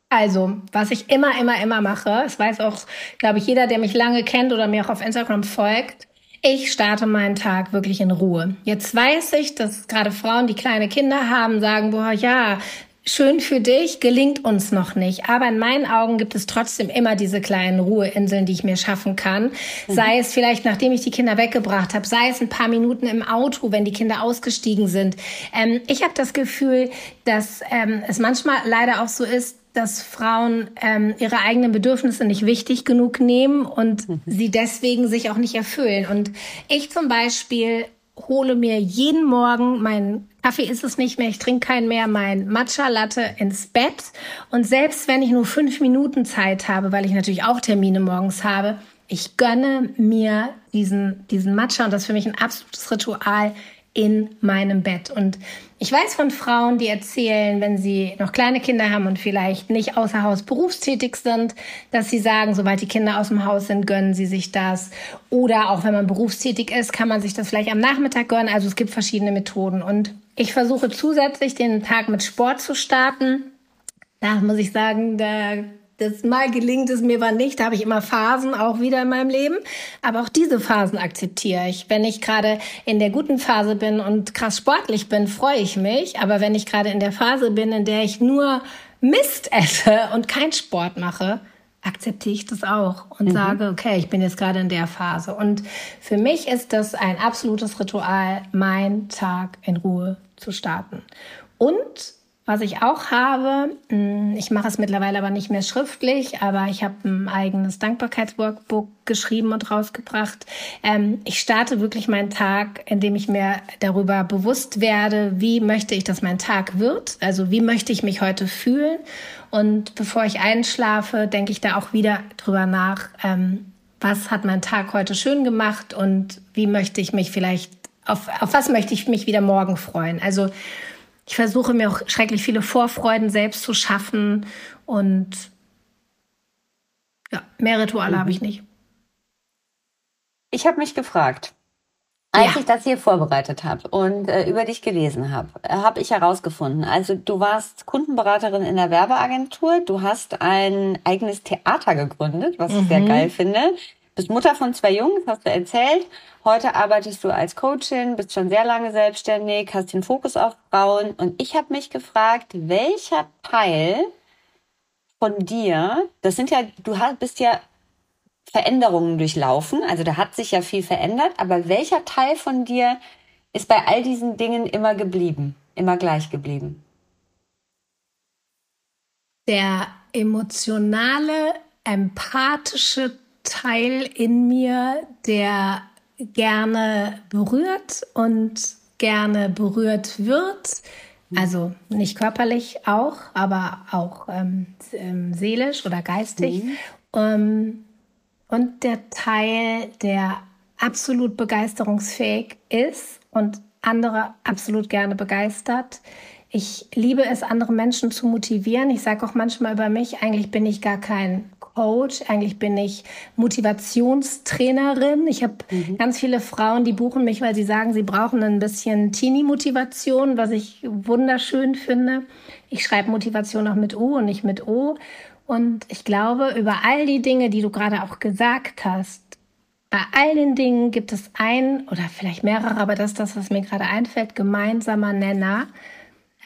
Also, was ich immer, immer, immer mache, es weiß auch, glaube ich, jeder, der mich lange kennt oder mir auch auf Instagram folgt, ich starte meinen Tag wirklich in Ruhe. Jetzt weiß ich, dass gerade Frauen, die kleine Kinder haben, sagen, boah, ja, schön für dich, gelingt uns noch nicht. Aber in meinen Augen gibt es trotzdem immer diese kleinen Ruheinseln, die ich mir schaffen kann. Mhm. Sei es vielleicht, nachdem ich die Kinder weggebracht habe, sei es ein paar Minuten im Auto, wenn die Kinder ausgestiegen sind. Ähm, ich habe das Gefühl, dass ähm, es manchmal leider auch so ist, dass Frauen ähm, ihre eigenen Bedürfnisse nicht wichtig genug nehmen und mhm. sie deswegen sich auch nicht erfüllen. Und ich zum Beispiel hole mir jeden Morgen meinen Kaffee ist es nicht mehr, ich trinke keinen mehr, mein Matcha Latte ins Bett. Und selbst wenn ich nur fünf Minuten Zeit habe, weil ich natürlich auch Termine morgens habe, ich gönne mir diesen, diesen Matcha und das ist für mich ein absolutes Ritual in meinem Bett. Und ich weiß von Frauen, die erzählen, wenn sie noch kleine Kinder haben und vielleicht nicht außer Haus berufstätig sind, dass sie sagen, sobald die Kinder aus dem Haus sind, gönnen sie sich das. Oder auch wenn man berufstätig ist, kann man sich das vielleicht am Nachmittag gönnen. Also es gibt verschiedene Methoden. Und ich versuche zusätzlich den Tag mit Sport zu starten. Da muss ich sagen, da das mal gelingt es mir war nicht, da habe ich immer Phasen auch wieder in meinem Leben. Aber auch diese Phasen akzeptiere ich. Wenn ich gerade in der guten Phase bin und krass sportlich bin, freue ich mich. Aber wenn ich gerade in der Phase bin, in der ich nur Mist esse und keinen Sport mache, akzeptiere ich das auch und mhm. sage, okay, ich bin jetzt gerade in der Phase. Und für mich ist das ein absolutes Ritual, meinen Tag in Ruhe zu starten. Und was ich auch habe, hm, ich mache es mittlerweile aber nicht mehr schriftlich, aber ich habe ein eigenes Dankbarkeitsworkbook geschrieben und rausgebracht. Ähm, ich starte wirklich meinen Tag, indem ich mir darüber bewusst werde, wie möchte ich, dass mein Tag wird, also wie möchte ich mich heute fühlen. Und bevor ich einschlafe, denke ich da auch wieder drüber nach, ähm, was hat mein Tag heute schön gemacht und wie möchte ich mich vielleicht, auf, auf was möchte ich mich wieder morgen freuen. Also ich versuche mir auch schrecklich viele Vorfreuden selbst zu schaffen und ja, mehr Rituale mhm. habe ich nicht. Ich habe mich gefragt, als ja. ich das hier vorbereitet habe und äh, über dich gelesen habe, habe ich herausgefunden, also du warst Kundenberaterin in der Werbeagentur, du hast ein eigenes Theater gegründet, was mhm. ich sehr mhm. geil finde bist Mutter von zwei Jungs, hast du erzählt. Heute arbeitest du als Coachin, bist schon sehr lange selbstständig, hast den Fokus auf Frauen. Und ich habe mich gefragt, welcher Teil von dir, das sind ja, du bist ja Veränderungen durchlaufen, also da hat sich ja viel verändert, aber welcher Teil von dir ist bei all diesen Dingen immer geblieben, immer gleich geblieben? Der emotionale, empathische Teil in mir, der gerne berührt und gerne berührt wird. Also nicht körperlich auch, aber auch ähm, ähm seelisch oder geistig. Mhm. Ähm, und der Teil, der absolut begeisterungsfähig ist und andere absolut gerne begeistert. Ich liebe es, andere Menschen zu motivieren. Ich sage auch manchmal über mich, eigentlich bin ich gar kein Coach. Eigentlich bin ich Motivationstrainerin. Ich habe mhm. ganz viele Frauen, die buchen mich, weil sie sagen, sie brauchen ein bisschen Teenie-Motivation, was ich wunderschön finde. Ich schreibe Motivation auch mit U und nicht mit O. Und ich glaube, über all die Dinge, die du gerade auch gesagt hast, bei all den Dingen gibt es ein oder vielleicht mehrere, aber das ist das, was mir gerade einfällt, gemeinsamer Nenner.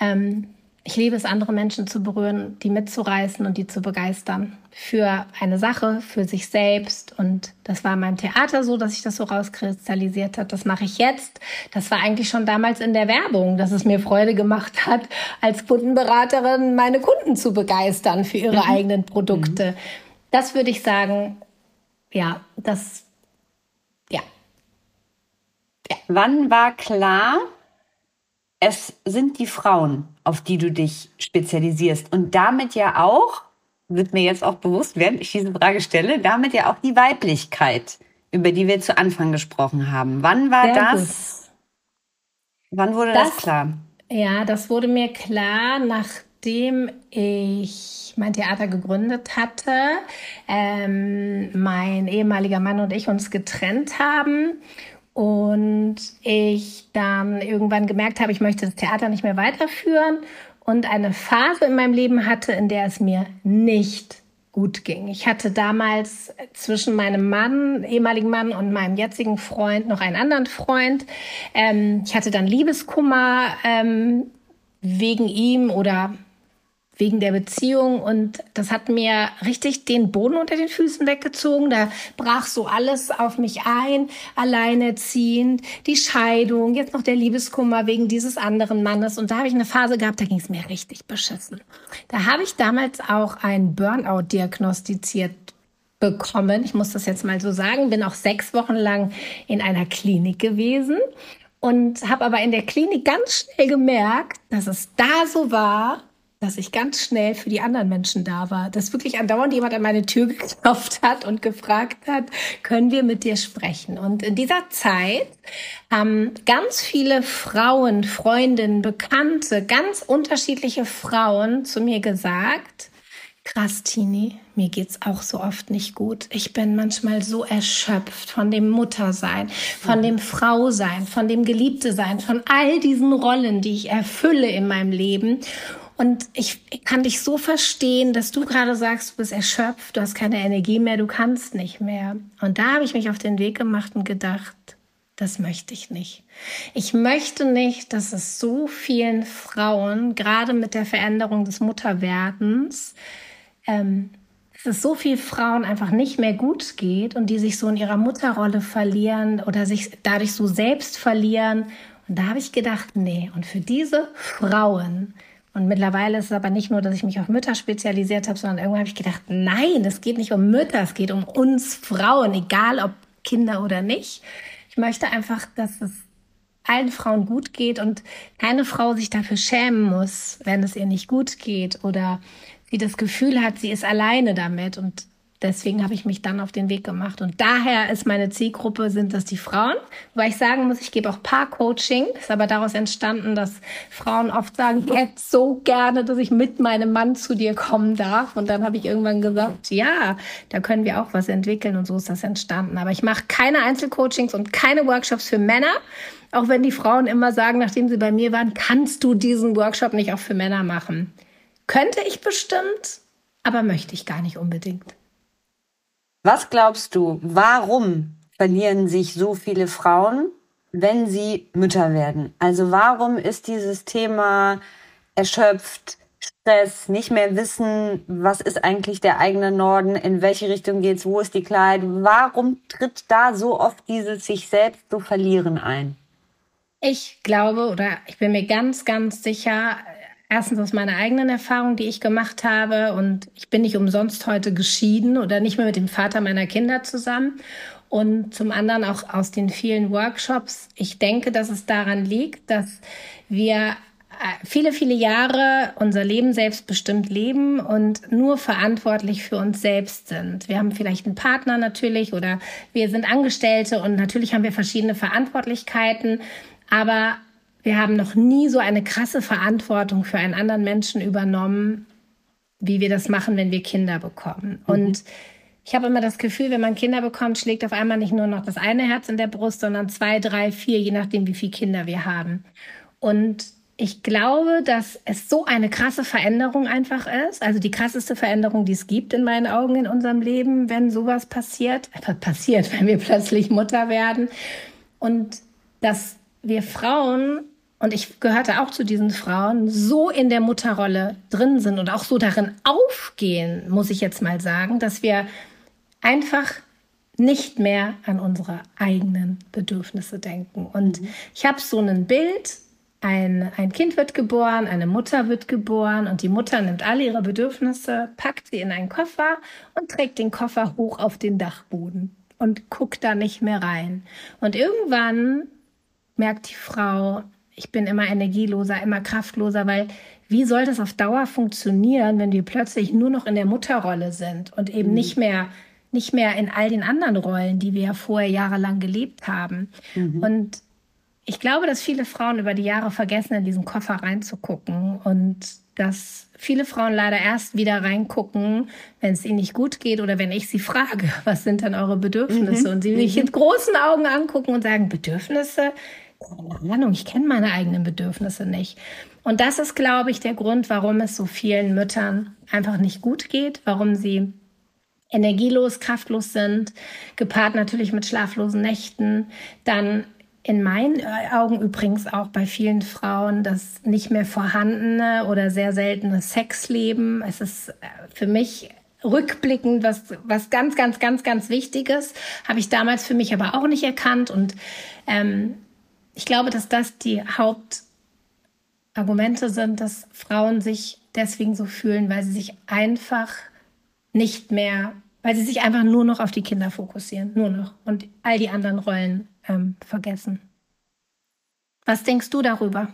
Ähm, ich liebe es, andere Menschen zu berühren, die mitzureißen und die zu begeistern für eine Sache, für sich selbst. Und das war in meinem Theater so, dass sich das so rauskristallisiert hat. Das mache ich jetzt. Das war eigentlich schon damals in der Werbung, dass es mir Freude gemacht hat, als Kundenberaterin meine Kunden zu begeistern für ihre mhm. eigenen Produkte. Mhm. Das würde ich sagen, ja, das, ja, Wann war klar, es sind die Frauen, auf die du dich spezialisierst und damit ja auch, wird mir jetzt auch bewusst, während ich diese Frage stelle, damit ja auch die Weiblichkeit, über die wir zu Anfang gesprochen haben. Wann war Sehr das? Gut. Wann wurde das, das klar? Ja, das wurde mir klar, nachdem ich mein Theater gegründet hatte, ähm, mein ehemaliger Mann und ich uns getrennt haben und ich dann irgendwann gemerkt habe, ich möchte das Theater nicht mehr weiterführen und eine Phase in meinem Leben hatte, in der es mir nicht gut ging. Ich hatte damals zwischen meinem Mann, ehemaligen Mann und meinem jetzigen Freund noch einen anderen Freund. Ähm, ich hatte dann Liebeskummer ähm, wegen ihm oder wegen der Beziehung und das hat mir richtig den Boden unter den Füßen weggezogen. Da brach so alles auf mich ein, alleinerziehend, die Scheidung, jetzt noch der Liebeskummer wegen dieses anderen Mannes und da habe ich eine Phase gehabt, da ging es mir richtig beschissen. Da habe ich damals auch ein Burnout diagnostiziert bekommen. Ich muss das jetzt mal so sagen, bin auch sechs Wochen lang in einer Klinik gewesen und habe aber in der Klinik ganz schnell gemerkt, dass es da so war, dass ich ganz schnell für die anderen Menschen da war, dass wirklich andauernd jemand an meine Tür geklopft hat und gefragt hat, können wir mit dir sprechen? Und in dieser Zeit haben ganz viele Frauen, Freundinnen, Bekannte, ganz unterschiedliche Frauen zu mir gesagt, Krass, Tini, mir geht's auch so oft nicht gut. Ich bin manchmal so erschöpft von dem Muttersein, von dem Frausein, von dem Geliebtesein, von all diesen Rollen, die ich erfülle in meinem Leben. Und ich, kann dich so verstehen, dass du gerade sagst, du bist erschöpft, du hast keine Energie mehr, du kannst nicht mehr. Und da habe ich mich auf den Weg gemacht und gedacht, das möchte ich nicht. Ich möchte nicht, dass es so vielen Frauen, gerade mit der Veränderung des Mutterwerdens, ähm, dass es so vielen Frauen einfach nicht mehr gut geht und die sich so in ihrer Mutterrolle verlieren oder sich dadurch so selbst verlieren. Und da habe ich gedacht, nee, und für diese Frauen, und mittlerweile ist es aber nicht nur, dass ich mich auf Mütter spezialisiert habe, sondern irgendwann habe ich gedacht, nein, es geht nicht um Mütter, es geht um uns Frauen, egal ob Kinder oder nicht. Ich möchte einfach, dass es allen Frauen gut geht und keine Frau sich dafür schämen muss, wenn es ihr nicht gut geht oder sie das Gefühl hat, sie ist alleine damit. Und deswegen habe ich mich dann auf den Weg gemacht. Und daher ist meine Zielgruppe, sind das die Frauen. Weil ich sagen muss, ich gebe auch Paar-Coaching. Ist aber daraus entstanden, dass Frauen oft sagen, ich hätte so gerne, dass ich mit meinem Mann zu dir kommen darf. Und dann habe ich irgendwann gesagt, ja, da können wir auch was entwickeln. Und so ist das entstanden. Aber ich mache keine Einzelcoachings und keine Workshops für Männer. Auch wenn die Frauen immer sagen, nachdem sie bei mir waren, kannst du diesen Workshop nicht auch für Männer machen. Könnte ich bestimmt, aber möchte ich gar nicht unbedingt. Was glaubst du, warum verlieren sich so viele Frauen, wenn sie Mütter werden? Also warum ist dieses Thema erschöpft, Stress, nicht mehr wissen, was ist eigentlich der eigene Norden, in welche Richtung geht's, wo ist die Kleid? Warum tritt da so oft dieses sich selbst zu verlieren ein? Ich glaube oder ich bin mir ganz, ganz sicher, Erstens aus meiner eigenen Erfahrung, die ich gemacht habe. Und ich bin nicht umsonst heute geschieden oder nicht mehr mit dem Vater meiner Kinder zusammen. Und zum anderen auch aus den vielen Workshops. Ich denke, dass es daran liegt, dass wir äh, viele, viele Jahre unser Leben selbstbestimmt leben und nur verantwortlich für uns selbst sind. Wir haben vielleicht einen Partner natürlich oder wir sind Angestellte und natürlich haben wir verschiedene Verantwortlichkeiten, aber wir haben noch nie so eine krasse Verantwortung für einen anderen Menschen übernommen, wie wir das machen, wenn wir Kinder bekommen. Mhm. Und ich habe immer das Gefühl, wenn man Kinder bekommt, schlägt auf einmal nicht nur noch das eine Herz in der Brust, sondern zwei, drei, vier, je nachdem, wie viele Kinder wir haben. Und ich glaube, dass es so eine krasse Veränderung einfach ist. Also die krasseste Veränderung, die es gibt in meinen Augen in unserem Leben, wenn sowas passiert. Einfach passiert, wenn wir plötzlich Mutter werden. Und dass wir Frauen und ich gehörte auch zu diesen Frauen, so in der Mutterrolle drin sind und auch so darin aufgehen, muss ich jetzt mal sagen, dass wir einfach nicht mehr an unsere eigenen Bedürfnisse denken. Und mhm. ich habe so ein Bild, ein, ein Kind wird geboren, eine Mutter wird geboren und die Mutter nimmt alle ihre Bedürfnisse, packt sie in einen Koffer und trägt den Koffer hoch auf den Dachboden und guckt da nicht mehr rein. Und irgendwann merkt die Frau, ich bin immer energieloser, immer kraftloser, weil wie soll das auf Dauer funktionieren, wenn wir plötzlich nur noch in der Mutterrolle sind und eben mhm. nicht mehr nicht mehr in all den anderen Rollen, die wir ja vorher jahrelang gelebt haben. Mhm. Und ich glaube, dass viele Frauen über die Jahre vergessen, in diesen Koffer reinzugucken und dass viele Frauen leider erst wieder reingucken, wenn es ihnen nicht gut geht oder wenn ich sie frage, was sind denn eure Bedürfnisse? Mhm. Und sie mich mhm. mit großen Augen angucken und sagen, Bedürfnisse? Keine Ahnung, ich kenne meine eigenen Bedürfnisse nicht. Und das ist, glaube ich, der Grund, warum es so vielen Müttern einfach nicht gut geht, warum sie energielos, kraftlos sind, gepaart natürlich mit schlaflosen Nächten, dann in meinen Augen übrigens auch bei vielen Frauen das nicht mehr vorhandene oder sehr seltene Sexleben. Es ist äh, für mich rückblickend was, was ganz, ganz, ganz, ganz Wichtiges. Habe ich damals für mich aber auch nicht erkannt. Und ähm, ich glaube, dass das die Hauptargumente sind, dass Frauen sich deswegen so fühlen, weil sie sich einfach nicht mehr, weil sie sich einfach nur noch auf die Kinder fokussieren, nur noch und all die anderen Rollen ähm, vergessen. Was denkst du darüber?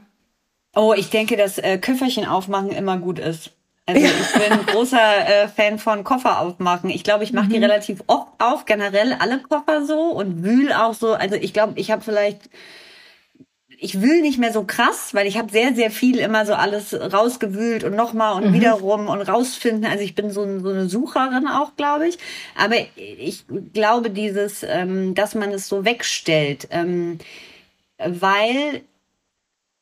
Oh, ich denke, dass äh, Köfferchen aufmachen immer gut ist. Also ich bin ein großer äh, Fan von Koffer aufmachen. Ich glaube, ich mache mhm. die relativ oft auf, generell alle Koffer so und wühl auch so. Also ich glaube, ich habe vielleicht ich wühl nicht mehr so krass, weil ich habe sehr, sehr viel immer so alles rausgewühlt und nochmal und mhm. wiederum und rausfinden. Also ich bin so, so eine Sucherin auch, glaube ich. Aber ich glaube, dieses, ähm, dass man es so wegstellt, ähm, weil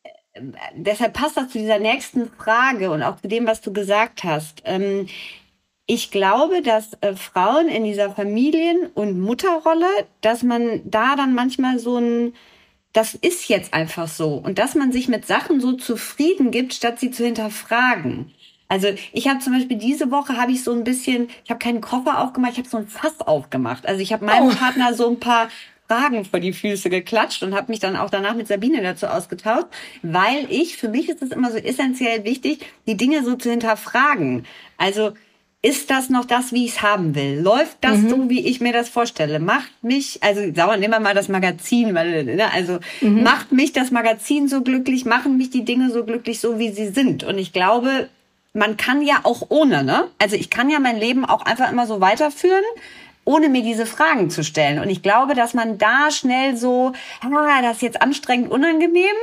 äh, deshalb passt das zu dieser nächsten Frage und auch zu dem, was du gesagt hast. Ähm, ich glaube, dass äh, Frauen in dieser Familien- und Mutterrolle, dass man da dann manchmal so ein das ist jetzt einfach so. Und dass man sich mit Sachen so zufrieden gibt, statt sie zu hinterfragen. Also ich habe zum Beispiel diese Woche habe ich so ein bisschen, ich habe keinen Koffer aufgemacht, ich habe so ein Fass aufgemacht. Also ich habe meinem oh. Partner so ein paar Fragen vor die Füße geklatscht und habe mich dann auch danach mit Sabine dazu ausgetauscht, weil ich, für mich ist es immer so essentiell wichtig, die Dinge so zu hinterfragen. Also ist das noch das, wie ich es haben will? Läuft das mhm. so, wie ich mir das vorstelle? Macht mich, also sauer, nehmen wir mal das Magazin, weil, ne, also mhm. macht mich das Magazin so glücklich, machen mich die Dinge so glücklich, so wie sie sind. Und ich glaube, man kann ja auch ohne, ne? Also ich kann ja mein Leben auch einfach immer so weiterführen, ohne mir diese Fragen zu stellen. Und ich glaube, dass man da schnell so, ah, das ist jetzt anstrengend, unangenehm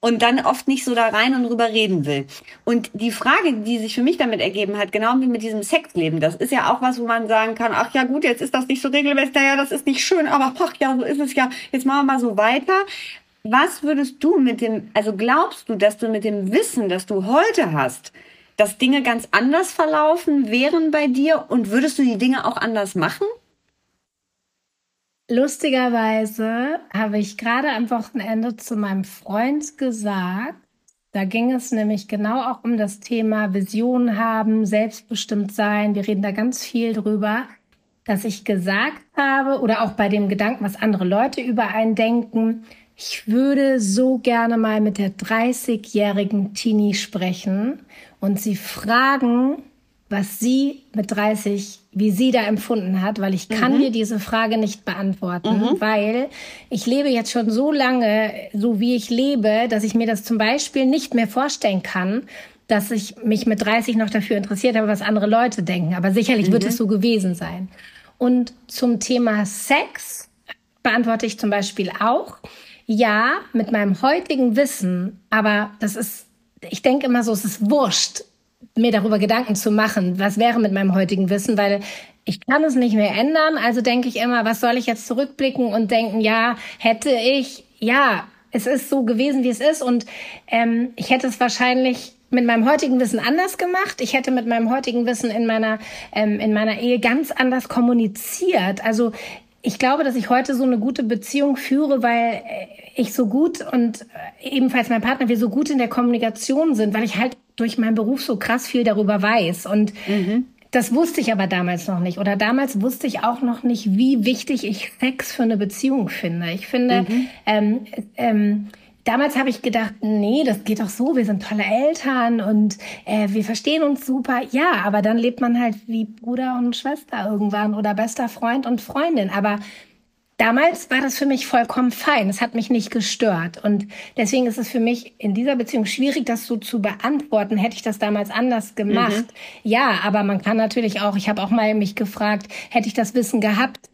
und dann oft nicht so da rein und drüber reden will. Und die Frage, die sich für mich damit ergeben hat, genau wie mit diesem Sexleben, das ist ja auch was, wo man sagen kann, ach ja gut, jetzt ist das nicht so regelmäßig, ja, das ist nicht schön, aber ach ja, so ist es ja, jetzt machen wir mal so weiter. Was würdest du mit dem, also glaubst du, dass du mit dem Wissen, das du heute hast, dass Dinge ganz anders verlaufen wären bei dir und würdest du die Dinge auch anders machen? Lustigerweise habe ich gerade am Wochenende zu meinem Freund gesagt, da ging es nämlich genau auch um das Thema Vision haben, selbstbestimmt sein. Wir reden da ganz viel drüber, dass ich gesagt habe oder auch bei dem Gedanken, was andere Leute über einen denken. Ich würde so gerne mal mit der 30-jährigen Tini sprechen und sie fragen, was sie mit 30, wie sie da empfunden hat, weil ich kann mhm. dir diese Frage nicht beantworten, mhm. weil ich lebe jetzt schon so lange, so wie ich lebe, dass ich mir das zum Beispiel nicht mehr vorstellen kann, dass ich mich mit 30 noch dafür interessiert habe, was andere Leute denken. Aber sicherlich mhm. wird es so gewesen sein. Und zum Thema Sex beantworte ich zum Beispiel auch, ja, mit meinem heutigen Wissen, aber das ist, ich denke immer so, es ist wurscht mir darüber Gedanken zu machen, was wäre mit meinem heutigen Wissen, weil ich kann es nicht mehr ändern. Also denke ich immer, was soll ich jetzt zurückblicken und denken, ja, hätte ich, ja, es ist so gewesen, wie es ist. Und ähm, ich hätte es wahrscheinlich mit meinem heutigen Wissen anders gemacht. Ich hätte mit meinem heutigen Wissen in meiner, ähm, in meiner Ehe ganz anders kommuniziert. Also ich glaube, dass ich heute so eine gute Beziehung führe, weil äh, ich so gut und äh, ebenfalls mein Partner, wir so gut in der Kommunikation sind, weil ich halt durch meinen Beruf so krass viel darüber weiß. Und mhm. das wusste ich aber damals noch nicht. Oder damals wusste ich auch noch nicht, wie wichtig ich Sex für eine Beziehung finde. Ich finde, mhm. ähm, ähm, damals habe ich gedacht, nee, das geht doch so, wir sind tolle Eltern und äh, wir verstehen uns super. Ja, aber dann lebt man halt wie Bruder und Schwester irgendwann oder bester Freund und Freundin. Aber damals war das für mich vollkommen fein. Es hat mich nicht gestört. Und deswegen ist es für mich in dieser Beziehung schwierig, das so zu beantworten. Hätte ich das damals anders gemacht? Mhm. Ja, aber man kann natürlich auch, ich habe auch mal mich gefragt, hätte ich das Wissen gehabt,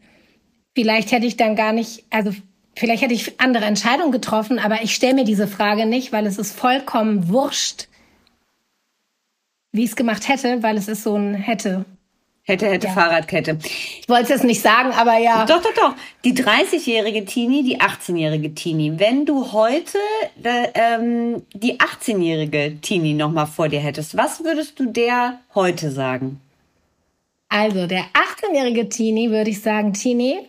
vielleicht hätte ich dann gar nicht, also vielleicht hätte ich andere Entscheidungen getroffen, aber ich stelle mir diese Frage nicht, weil es ist vollkommen wurscht, wie ich es gemacht hätte, weil es ist so ein hätte. Hätte, hätte, ja. Fahrradkette. Ich wollte es jetzt nicht sagen, aber ja. Doch, doch, doch. Die 30-jährige Tini, die 18-jährige Tini. Wenn du heute äh, ähm, die 18-jährige Tini nochmal vor dir hättest, was würdest du der heute sagen? Also, der 18-jährige Tini würde ich sagen, Tini,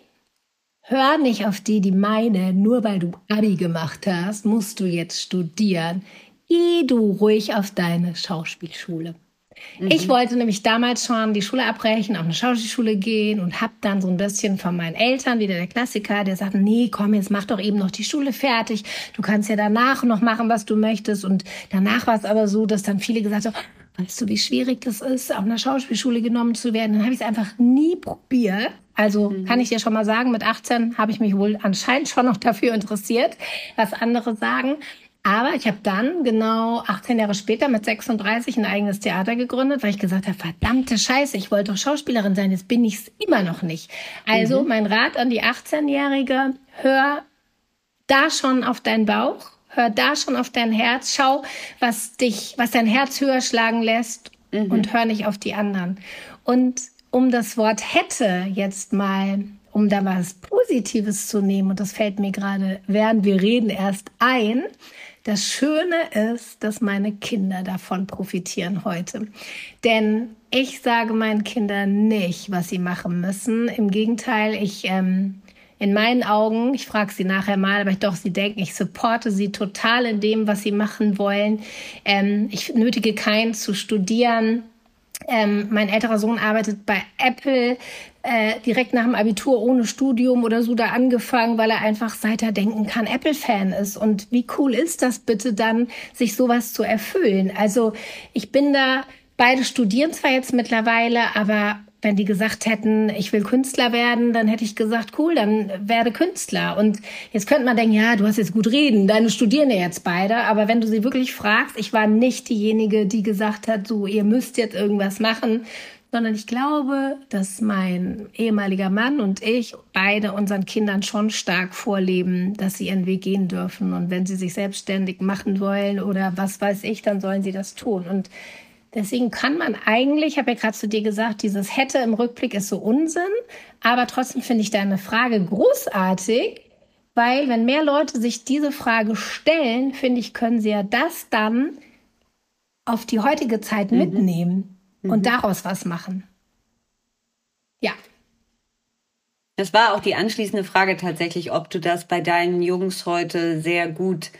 hör nicht auf die, die meinen, nur weil du Abi gemacht hast, musst du jetzt studieren. Geh du ruhig auf deine Schauspielschule. Mhm. Ich wollte nämlich damals schon die Schule abbrechen, auf eine Schauspielschule gehen und hab dann so ein bisschen von meinen Eltern, wieder der Klassiker, der sagten, nee, komm, jetzt mach doch eben noch die Schule fertig. Du kannst ja danach noch machen, was du möchtest. Und danach war es aber so, dass dann viele gesagt haben, weißt du, wie schwierig das ist, auf einer Schauspielschule genommen zu werden? Dann habe ich es einfach nie probiert. Also mhm. kann ich dir schon mal sagen, mit 18 habe ich mich wohl anscheinend schon noch dafür interessiert, was andere sagen. Aber ich habe dann genau 18 Jahre später mit 36 ein eigenes Theater gegründet, weil ich gesagt habe, verdammte Scheiße, ich wollte doch Schauspielerin sein, jetzt bin ich es immer noch nicht. Also mhm. mein Rat an die 18-Jährige, hör da schon auf deinen Bauch, hör da schon auf dein Herz, schau, was dich, was dein Herz höher schlagen lässt mhm. und hör nicht auf die anderen. Und um das Wort hätte jetzt mal um da was Positives zu nehmen, und das fällt mir gerade, während wir reden, erst ein, das Schöne ist, dass meine Kinder davon profitieren heute. Denn ich sage meinen Kindern nicht, was sie machen müssen. Im Gegenteil, ich ähm, in meinen Augen, ich frage sie nachher mal, aber ich doch, sie denken, ich supporte sie total in dem, was sie machen wollen. Ähm, ich nötige keinen zu studieren. Ähm, mein älterer Sohn arbeitet bei Apple äh, direkt nach dem Abitur ohne Studium oder so da angefangen, weil er einfach seit er denken kann Apple-Fan ist. Und wie cool ist das bitte dann, sich sowas zu erfüllen? Also ich bin da, beide studieren zwar jetzt mittlerweile, aber wenn die gesagt hätten, ich will Künstler werden, dann hätte ich gesagt, cool, dann werde Künstler. Und jetzt könnte man denken, ja, du hast jetzt gut reden, deine studieren ja jetzt beide. Aber wenn du sie wirklich fragst, ich war nicht diejenige, die gesagt hat, so, ihr müsst jetzt irgendwas machen, sondern ich glaube, dass mein ehemaliger Mann und ich beide unseren Kindern schon stark vorleben, dass sie ihren Weg gehen dürfen. Und wenn sie sich selbstständig machen wollen oder was weiß ich, dann sollen sie das tun. Und Deswegen kann man eigentlich, ich habe ja gerade zu dir gesagt, dieses hätte im Rückblick ist so Unsinn, aber trotzdem finde ich deine Frage großartig, weil wenn mehr Leute sich diese Frage stellen, finde ich, können sie ja das dann auf die heutige Zeit mhm. mitnehmen mhm. und daraus was machen. Ja. Das war auch die anschließende Frage tatsächlich, ob du das bei deinen Jungs heute sehr gut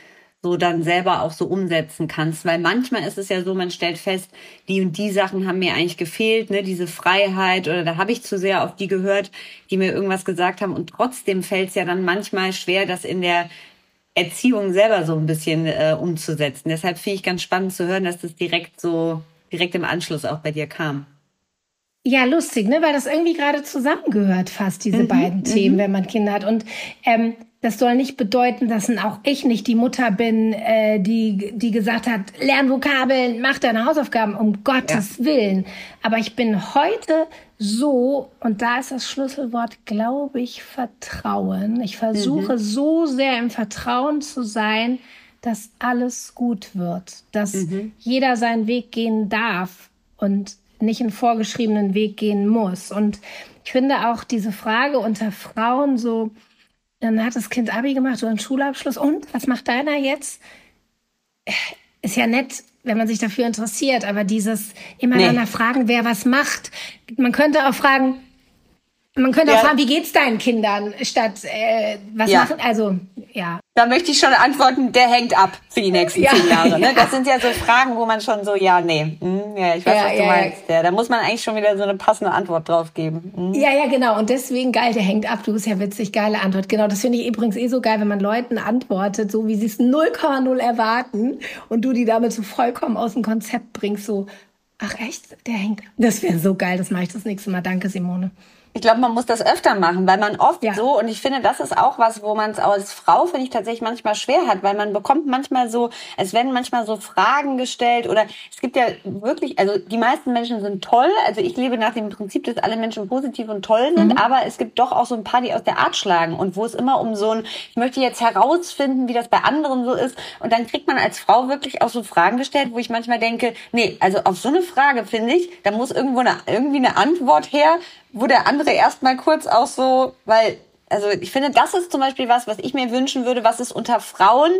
so dann selber auch so umsetzen kannst. Weil manchmal ist es ja so, man stellt fest, die und die Sachen haben mir eigentlich gefehlt, ne, diese Freiheit oder da habe ich zu sehr auf die gehört, die mir irgendwas gesagt haben und trotzdem fällt es ja dann manchmal schwer, das in der Erziehung selber so ein bisschen äh, umzusetzen. Deshalb finde ich ganz spannend zu hören, dass das direkt so, direkt im Anschluss auch bei dir kam. Ja, lustig, ne? Weil das irgendwie gerade zusammengehört, fast diese mhm, beiden Themen, mhm. wenn man Kinder hat. Und ähm, das soll nicht bedeuten, dass auch ich nicht die Mutter bin, äh, die, die gesagt hat, lern Vokabeln, mach deine Hausaufgaben, um Gottes ja. Willen. Aber ich bin heute so, und da ist das Schlüsselwort, glaube ich, Vertrauen. Ich versuche mhm. so sehr im Vertrauen zu sein, dass alles gut wird, dass mhm. jeder seinen Weg gehen darf und nicht einen vorgeschriebenen Weg gehen muss. Und ich finde auch diese Frage unter Frauen so, dann hat das Kind Abi gemacht oder einen Schulabschluss. Und was macht deiner jetzt? Ist ja nett, wenn man sich dafür interessiert, aber dieses immer nee. danach fragen, wer was macht. Man könnte auch fragen, man könnte ja. auch fragen, wie geht's deinen Kindern, statt äh, was ja. machen, also ja. Da möchte ich schon antworten, der hängt ab für die nächsten ja. zehn Jahre. Ne? Das sind ja so Fragen, wo man schon so, ja, nee, hm, ja, ich weiß, was du meinst. Ja, da muss man eigentlich schon wieder so eine passende Antwort drauf geben. Hm. Ja, ja, genau. Und deswegen geil, der hängt ab. Du bist ja witzig, geile Antwort. Genau, das finde ich übrigens eh so geil, wenn man Leuten antwortet, so wie sie es 0,0 erwarten und du die damit so vollkommen aus dem Konzept bringst, so, ach echt, der hängt. Das wäre so geil, das mache ich das nächste Mal. Danke, Simone. Ich glaube, man muss das öfter machen, weil man oft Ja. so, und ich finde, das ist auch was, wo man es als Frau, finde ich, tatsächlich manchmal schwer hat, weil man bekommt manchmal so, es werden manchmal so Fragen gestellt oder es gibt ja wirklich, also die meisten Menschen sind toll, also ich lebe nach dem Prinzip, dass alle Menschen positiv und toll sind, aber es gibt doch auch so ein paar, die aus der Art schlagen und wo es immer um so ein, ich möchte jetzt herausfinden, wie das bei anderen so ist. Und dann kriegt man als Frau wirklich auch so Fragen gestellt, wo ich manchmal denke, nee, also auf so eine Frage, finde ich, da muss irgendwo eine, irgendwie eine Antwort her, wo der andere erstmal kurz auch so, weil, also ich finde, das ist zum Beispiel was, was ich mir wünschen würde, was es unter Frauen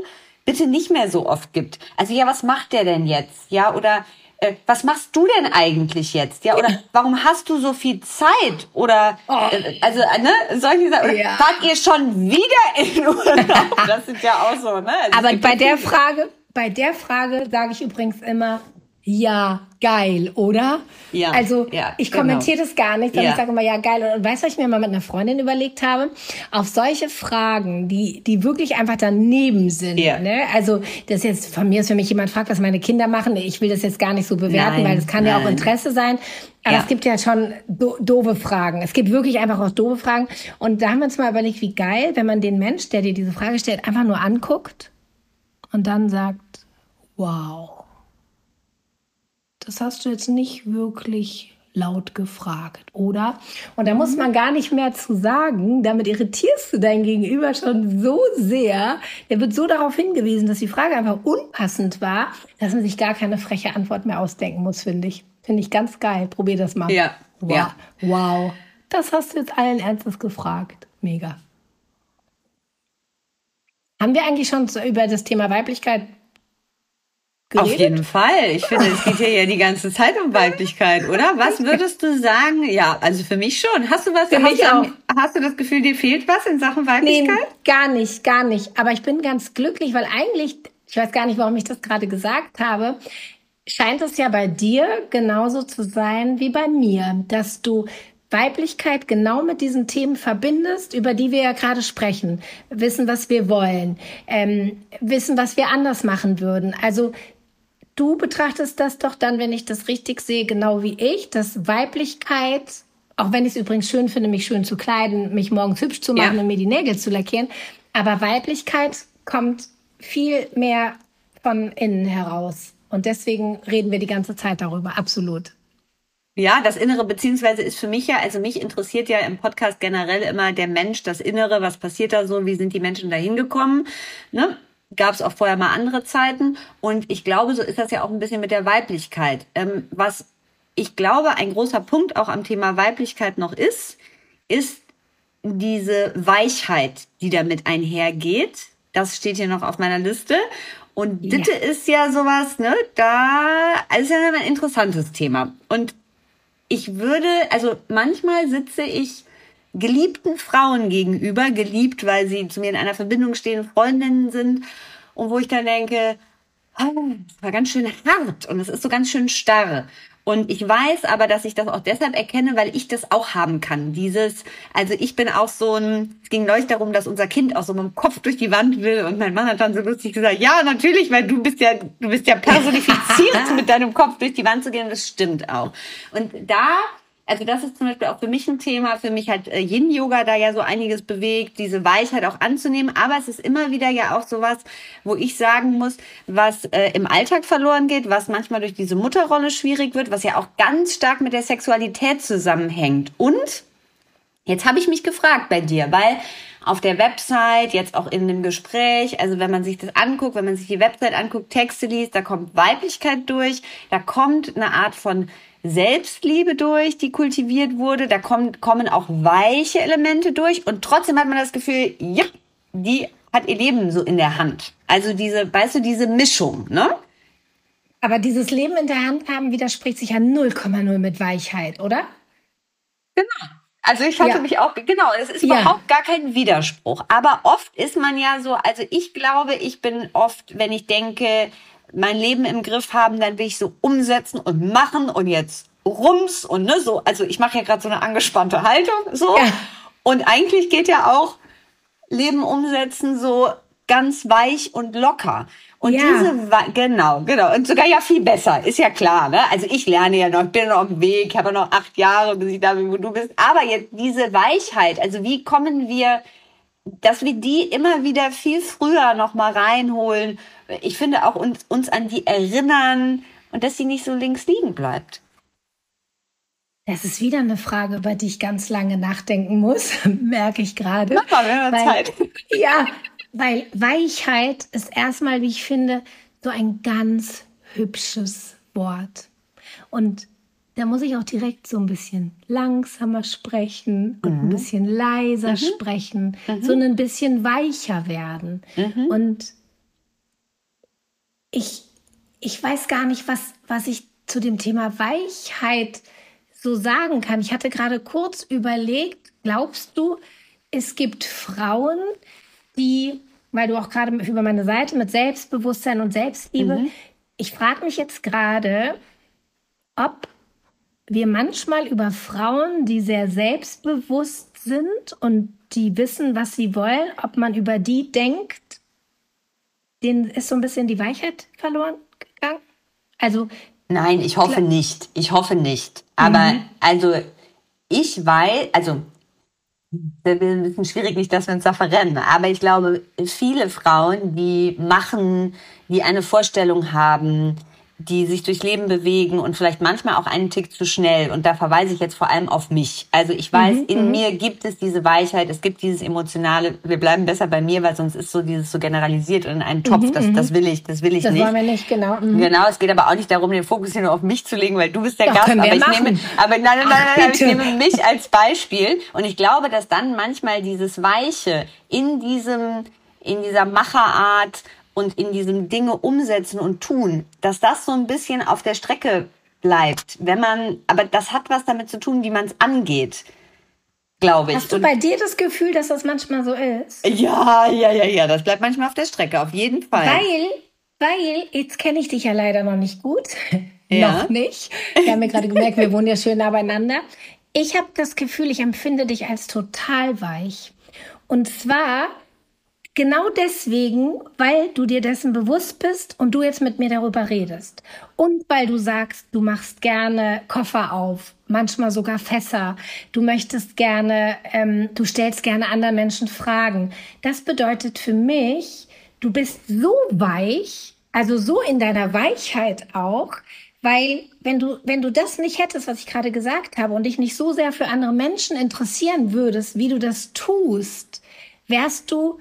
bitte nicht mehr so oft gibt. Also ja, was macht der denn jetzt? Ja, oder äh, was machst du denn eigentlich jetzt? Ja, oder warum hast du so viel Zeit? Oder Oh. äh, also äh, ne, solche Sachen. Ja. fahrt ihr schon wieder in Urlaub? Das sind ja auch so, ne? Also Aber bei der Frage, bei der Frage sage ich übrigens immer, ja, geil, oder? Ja, Also ja, ich genau. kommentiere das gar nicht, sondern Ja. ich sage immer, ja, geil. Und weißt du, was ich mir mal mit einer Freundin überlegt habe? Auf solche Fragen, die, die wirklich einfach daneben sind. Ja. Ne? Also das jetzt von mir ist, wenn mich jemand fragt, was meine Kinder machen, ich will das jetzt gar nicht so bewerten, Nein, weil das kann ja auch nein. Interesse sein. Aber Ja. es gibt ja schon do doofe Fragen. Es gibt wirklich einfach auch doofe Fragen. Und da haben wir uns mal überlegt, wie geil, wenn man den Mensch, der dir diese Frage stellt, einfach nur anguckt und dann sagt, wow, das hast du jetzt nicht wirklich laut gefragt, oder? Und da muss man gar nicht mehr zu sagen, damit irritierst du dein Gegenüber schon so sehr. Der wird so darauf hingewiesen, dass die Frage einfach unpassend war, dass man sich gar keine freche Antwort mehr ausdenken muss, finde ich. Finde ich ganz geil. Probier das mal. Ja, Wow. ja. wow. Das hast du jetzt allen Ernstes gefragt. Mega. Haben wir eigentlich schon über das Thema Weiblichkeit geredet? Auf jeden Fall. Ich finde, es geht hier ja die ganze Zeit um Weiblichkeit, oder? Was würdest du sagen? Ja, also für mich schon. Hast du was? Für hast, mich du, auch. hast du das Gefühl, dir fehlt was in Sachen Nee, Weiblichkeit? gar nicht, gar nicht. Aber ich bin ganz glücklich, weil eigentlich, ich weiß gar nicht, warum ich das gerade gesagt habe, scheint es ja bei dir genauso zu sein wie bei mir, dass du Weiblichkeit genau mit diesen Themen verbindest, über die wir ja gerade sprechen. Wissen, was wir wollen, ähm, wissen, was wir anders machen würden. Also du betrachtest das doch dann, wenn ich das richtig sehe, genau wie ich, dass Weiblichkeit, auch wenn ich es übrigens schön finde, mich schön zu kleiden, mich morgens hübsch zu machen Ja. und mir die Nägel zu lackieren, aber Weiblichkeit kommt viel mehr von innen heraus. Und deswegen reden wir die ganze Zeit darüber, absolut. Ja, das Innere, beziehungsweise ist für mich ja, also mich interessiert ja im Podcast generell immer der Mensch, das Innere, was passiert da so, wie sind die Menschen da hingekommen, ne? Gab es auch vorher mal andere Zeiten und ich glaube, so ist das ja auch ein bisschen mit der Weiblichkeit. Ähm, was ich glaube, ein großer Punkt auch am Thema Weiblichkeit noch ist, ist diese Weichheit, die damit einhergeht. Das steht hier noch auf meiner Liste. Und Ja. Ditte ist ja sowas, ne? Da ist ja ein interessantes Thema. Und ich würde, also manchmal sitze ich geliebten Frauen gegenüber, geliebt, weil sie zu mir in einer Verbindung stehen, Freundinnen sind, und wo ich dann denke, ah, das war ganz schön hart und es ist so ganz schön starr. Und ich weiß aber, dass ich das auch deshalb erkenne, weil ich das auch haben kann. Dieses, also ich bin auch so ein, es ging neulich darum, dass unser Kind auch so mit dem Kopf durch die Wand will und mein Mann hat dann so lustig gesagt, ja, natürlich, weil du bist ja, du bist ja personifiziert, mit deinem Kopf durch die Wand zu gehen, das stimmt auch. Und da, also das ist zum Beispiel auch für mich ein Thema, für mich hat äh, Yin-Yoga da ja so einiges bewegt, diese Weichheit auch anzunehmen, aber es ist immer wieder ja auch sowas, wo ich sagen muss, was äh, im Alltag verloren geht, was manchmal durch diese Mutterrolle schwierig wird, was ja auch ganz stark mit der Sexualität zusammenhängt. Und Jetzt habe ich mich gefragt bei dir, weil auf der Website, jetzt auch in dem Gespräch, also wenn man sich das anguckt, wenn man sich die Website anguckt, Texte liest, da kommt Weiblichkeit durch, da kommt eine Art von Selbstliebe durch, die kultiviert wurde, da kommt, kommen auch weiche Elemente durch und trotzdem hat man das Gefühl, ja, die hat ihr Leben so in der Hand. Also diese, weißt du, diese Mischung, ne? Aber dieses Leben in der Hand haben widerspricht sich ja 0,0 mit Weichheit, oder? Also ich hatte Ja. mich auch, genau, es ist Ja. überhaupt gar kein Widerspruch. Aber oft ist man ja so, also ich glaube, ich bin oft, wenn ich denke, mein Leben im Griff haben, dann will ich so umsetzen und machen und jetzt rums und ne, so. Also ich mache ja gerade so eine angespannte Haltung, so. Ja. Und eigentlich geht ja auch Leben umsetzen so ganz weich und locker. Und ja. diese, genau, genau. Und sogar ja viel besser, ist ja klar. Ne? Also ich lerne ja noch, ich bin noch auf dem Weg, habe noch acht Jahre, bis ich da bin, wo du bist. Aber jetzt diese Weichheit, also wie kommen wir, dass wir die immer wieder viel früher noch mal reinholen. Ich finde auch uns, uns an die erinnern und dass sie nicht so links liegen bleibt. Das ist wieder eine Frage, über die ich ganz lange nachdenken muss, merke ich gerade. Mach mal, wir haben Zeit. Ja, weil Weichheit ist erstmal, wie ich finde, so ein ganz hübsches Wort. Und da muss ich auch direkt so ein bisschen langsamer sprechen und mhm. ein bisschen leiser mhm. sprechen, mhm. so ein bisschen weicher werden. Mhm. Und ich, ich weiß gar nicht, was, was ich zu dem Thema Weichheit so sagen kann. Ich hatte gerade kurz überlegt, glaubst du, es gibt Frauen, die, weil du auch gerade über meine Seite mit Selbstbewusstsein und Selbstliebe, mhm. ich frage mich jetzt gerade, ob wir manchmal über Frauen, die sehr selbstbewusst sind und die wissen, was sie wollen, ob man über die denkt, denen ist so ein bisschen die Weichheit verloren gegangen. Also Nein, ich hoffe nicht. Ich hoffe nicht. Aber mhm. also ich weiß, also das ist ein bisschen schwierig, nicht, dass wir uns da verrennen. Aber ich glaube, viele Frauen, die machen, die eine Vorstellung haben, die sich durchs Leben bewegen und vielleicht manchmal auch einen Tick zu schnell. Und da verweise ich jetzt vor allem auf mich. Also ich weiß, mhm, in mhm. mir gibt es diese Weichheit, es gibt dieses Emotionale. Wir bleiben besser bei mir, weil sonst ist so dieses so generalisiert in einen Topf. Mhm, das, das will ich, das will ich das nicht. Das wollen wir nicht, genau. Mhm. Genau, es geht aber auch nicht darum, den Fokus hier nur auf mich zu legen, weil du bist der Doch, Gast. Aber ich machen. nehme, aber nein, nein, nein, Ach, nein, ich nehme mich als Beispiel. Und ich glaube, dass dann manchmal dieses Weiche in diesem, in dieser Macherart und in diesem Dinge umsetzen und tun, dass das so ein bisschen auf der Strecke bleibt. Wenn man, aber das hat was damit zu tun, wie man es angeht, glaube ich. Hast du bei dir das Gefühl, dass das manchmal so ist? Ja, ja, ja, ja, das bleibt manchmal auf der Strecke, auf jeden Fall. Weil, weil, jetzt kenne ich dich ja leider noch nicht gut. Ja. noch nicht. Wir haben ja gerade gemerkt, wir wohnen ja schön nah beieinander. Ich habe das Gefühl, ich empfinde dich als total weich. Und zwar Genau deswegen, weil du dir dessen bewusst bist und du jetzt mit mir darüber redest. Und weil du sagst, du machst gerne Koffer auf, manchmal sogar Fässer. Du möchtest gerne, ähm, du stellst gerne anderen Menschen Fragen. Das bedeutet für mich, du bist so weich, also so in deiner Weichheit auch, weil wenn du, wenn du das nicht hättest, was ich gerade gesagt habe, und dich nicht so sehr für andere Menschen interessieren würdest, wie du das tust, wärst du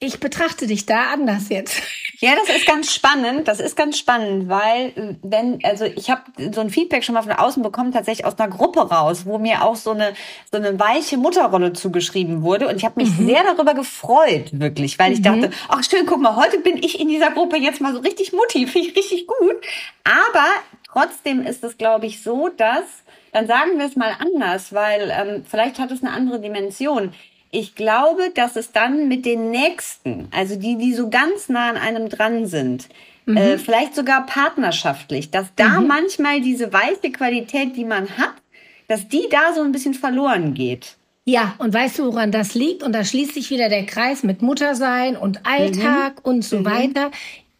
ich betrachte dich da anders jetzt. Ja, das ist ganz spannend. Das ist ganz spannend, weil wenn also ich habe so ein Feedback schon mal von außen bekommen, tatsächlich aus einer Gruppe raus, wo mir auch so eine so eine weiche Mutterrolle zugeschrieben wurde und ich habe mich mhm. sehr darüber gefreut, wirklich, weil ich mhm. dachte, ach schön, guck mal, heute bin ich in dieser Gruppe jetzt mal so richtig Mutti, finde ich richtig gut. Aber trotzdem ist es, glaube ich, so, dass dann sagen wir es mal anders, weil ähm, vielleicht hat es eine andere Dimension ich glaube, dass es dann mit den Nächsten, also die, die so ganz nah an einem dran sind, mhm. äh, vielleicht sogar partnerschaftlich, dass da mhm. manchmal diese weiße Qualität, die man hat, dass die da so ein bisschen verloren geht. Ja, und weißt du, woran das liegt? Und da schließt sich wieder der Kreis mit Muttersein und Alltag mhm. und so mhm. weiter.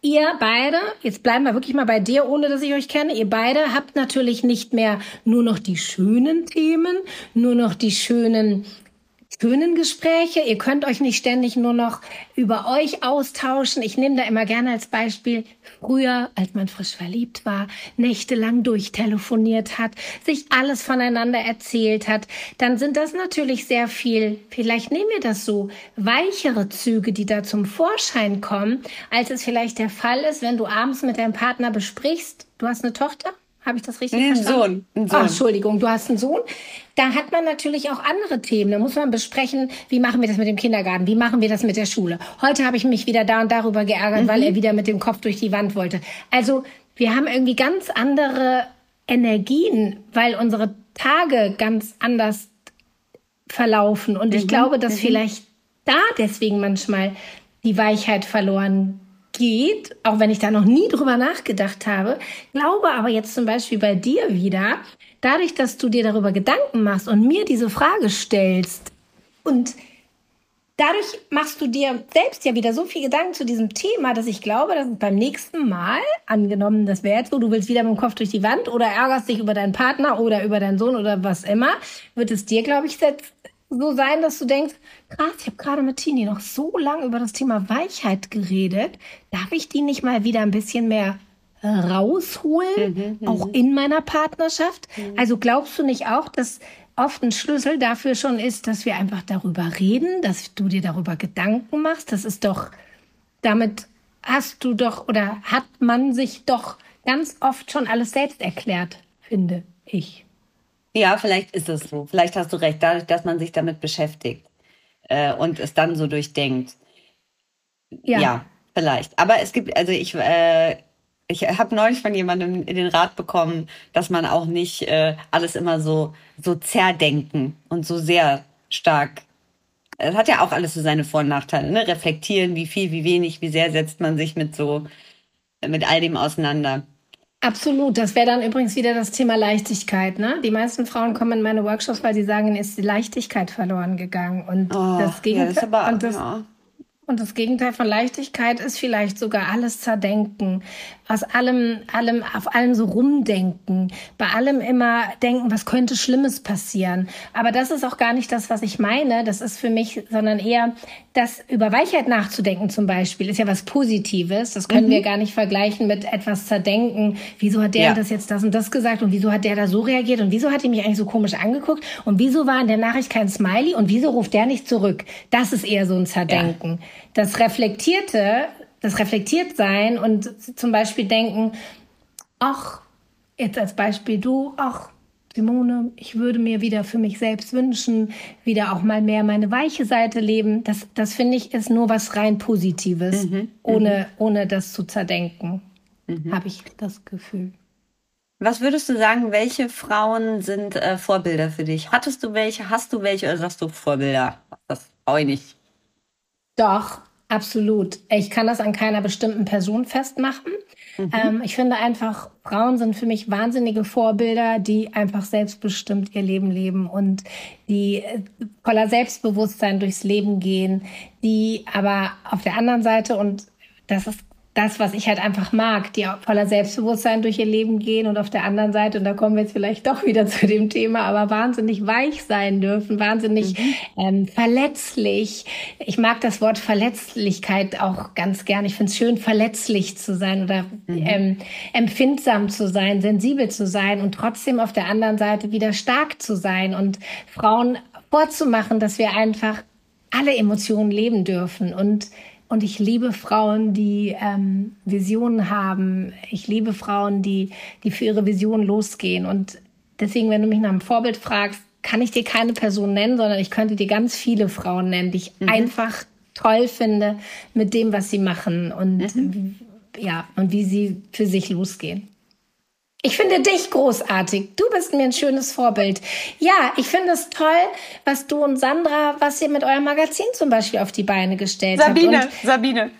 Ihr beide, jetzt bleiben wir wirklich mal bei dir, ohne dass ich euch kenne, ihr beide habt natürlich nicht mehr nur noch die schönen Themen, nur noch die schönen schönen Gespräche. Ihr könnt euch nicht ständig nur noch über euch austauschen. Ich nehme da immer gerne als Beispiel früher, als man frisch verliebt war, nächtelang durchtelefoniert hat, sich alles voneinander erzählt hat. Dann sind das natürlich sehr viel, vielleicht nehmen wir das so, weichere Züge, die da zum Vorschein kommen, als es vielleicht der Fall ist, wenn du abends mit deinem Partner besprichst, du hast eine Tochter? Habe ich das richtig nee, verstanden? Sohn, ein Sohn. Oh, Entschuldigung, du hast einen Sohn. Da hat man natürlich auch andere Themen. Da muss man besprechen, wie machen wir das mit dem Kindergarten, wie machen wir das mit der Schule. Heute habe ich mich wieder da und darüber geärgert, mhm. weil er wieder mit dem Kopf durch die Wand wollte. Also wir haben irgendwie ganz andere Energien, weil unsere Tage ganz anders verlaufen. Und ich mhm. glaube, dass mhm. vielleicht da deswegen manchmal die Weichheit verloren geht, auch wenn ich da noch nie drüber nachgedacht habe, glaube aber jetzt zum Beispiel bei dir wieder, dadurch, dass du dir darüber Gedanken machst und mir diese Frage stellst und dadurch machst du dir selbst ja wieder so viel Gedanken zu diesem Thema, dass ich glaube, dass beim nächsten Mal, angenommen, das wäre jetzt so, du willst wieder mit dem Kopf durch die Wand oder ärgerst dich über deinen Partner oder über deinen Sohn oder was immer, wird es dir, glaube ich, so sein, dass du denkst, krass, ich habe gerade mit Tini noch so lange über das Thema Weichheit geredet. Darf ich die nicht mal wieder ein bisschen mehr rausholen, mhm, mhm. auch in meiner Partnerschaft? Mhm. Also glaubst du nicht auch, dass oft ein Schlüssel dafür schon ist, dass wir einfach darüber reden, dass du dir darüber Gedanken machst? Das ist doch, damit hast du doch oder hat man sich doch ganz oft schon alles selbst erklärt, finde ich. Ja, vielleicht ist es so. Vielleicht hast du recht, dadurch, dass man sich damit beschäftigt äh, und es dann so durchdenkt. Ja. ja, vielleicht. Aber es gibt, also ich, äh, ich habe neulich von jemandem in den Rat bekommen, dass man auch nicht äh, alles immer so so zerdenken und so sehr stark. Es hat ja auch alles so seine Vor- und Nachteile. Ne? Reflektieren, wie viel, wie wenig, wie sehr setzt man sich mit so mit all dem auseinander. Absolut. Das wäre dann übrigens wieder das Thema Leichtigkeit. Ne? Die meisten Frauen kommen in meine Workshops, weil sie sagen, ist die Leichtigkeit verloren gegangen. Und oh, das Gegenteil. Ja, das aber, und das, ja. Und das Gegenteil von Leichtigkeit ist vielleicht sogar alles zerdenken, aus allem, allem, auf allem so rumdenken, bei allem immer denken, was könnte Schlimmes passieren. Aber das ist auch gar nicht das, was ich meine. Das ist für mich, sondern eher das über Weichheit nachzudenken zum Beispiel ist ja was Positives. Das können mhm. wir gar nicht vergleichen mit etwas zerdenken. Wieso hat der ja. das jetzt das und das gesagt und wieso hat der da so reagiert und wieso hat er mich eigentlich so komisch angeguckt und wieso war in der Nachricht kein Smiley und wieso ruft der nicht zurück? Das ist eher so ein Zerdenken. Ja. Das Reflektierte, das reflektiert sein und zum Beispiel denken, ach, jetzt als Beispiel du, ach, Simone, ich würde mir wieder für mich selbst wünschen, wieder auch mal mehr meine weiche Seite leben. Das, das finde ich ist nur was rein Positives, mhm, mhm. ohne, ohne das zu zerdenken, mhm. habe ich das Gefühl. Was würdest du sagen, welche Frauen sind äh, Vorbilder für dich? Hattest du welche, hast du welche oder sagst du Vorbilder? Das brauche ich nicht. Doch, absolut. Ich kann das an keiner bestimmten Person festmachen. Mhm. Ähm, ich finde einfach, Frauen sind für mich wahnsinnige Vorbilder, die einfach selbstbestimmt ihr Leben leben und die äh, voller Selbstbewusstsein durchs Leben gehen, die aber auf der anderen Seite, und das ist das, was ich halt einfach mag, die voller Selbstbewusstsein durch ihr Leben gehen und auf der anderen Seite, und da kommen wir jetzt vielleicht doch wieder zu dem Thema, aber wahnsinnig weich sein dürfen, wahnsinnig mhm. ähm, verletzlich. Ich mag das Wort Verletzlichkeit auch ganz gern. Ich finde es schön, verletzlich zu sein oder mhm. ähm, empfindsam zu sein, sensibel zu sein und trotzdem auf der anderen Seite wieder stark zu sein und Frauen vorzumachen, dass wir einfach alle Emotionen leben dürfen und und ich liebe Frauen, die ähm, Visionen haben. Ich liebe Frauen, die, die für ihre Vision losgehen. Und deswegen, wenn du mich nach einem Vorbild fragst, kann ich dir keine Person nennen, sondern ich könnte dir ganz viele Frauen nennen, die ich mhm. einfach toll finde mit dem, was sie machen und mhm. ja, und wie sie für sich losgehen. Ich finde dich großartig. Du bist mir ein schönes Vorbild. Ja, ich finde es toll, was du und Sandra, was ihr mit eurem Magazin zum Beispiel auf die Beine gestellt Sabine, habt. Sabine, Sabine.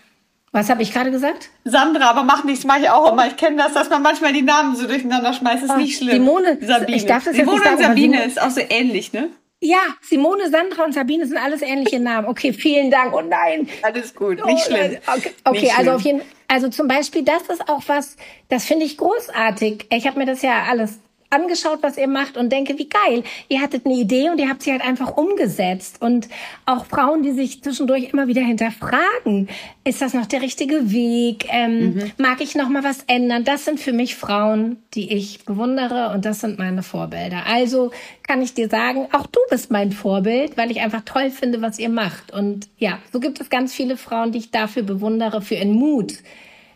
Was habe ich gerade gesagt? Sandra, aber mach nichts, mache ich auch immer. Ich kenne das, dass man manchmal die Namen so durcheinander schmeißt. Ist oh, nicht schlimm. Simone, Sabine. Ich darf das Simone jetzt nicht sagen, und Sabine ist auch so ähnlich, ne? Ja, Simone, Sandra und Sabine sind alles ähnliche Namen. Okay, vielen Dank. Oh nein. Alles gut, nicht oh, schlimm. Okay, okay nicht also schlimm. auf jeden also zum Beispiel, das ist auch was, das finde ich großartig. Ich habe mir das ja alles angeschaut, was ihr macht und denke, wie geil. Ihr hattet eine Idee und ihr habt sie halt einfach umgesetzt. Und auch Frauen, die sich zwischendurch immer wieder hinterfragen, ist das noch der richtige Weg? Ähm, mhm. Mag ich noch mal was ändern? Das sind für mich Frauen, die ich bewundere und das sind meine Vorbilder. Also kann ich dir sagen, auch du bist mein Vorbild, weil ich einfach toll finde, was ihr macht. Und ja, so gibt es ganz viele Frauen, die ich dafür bewundere, für ihren Mut.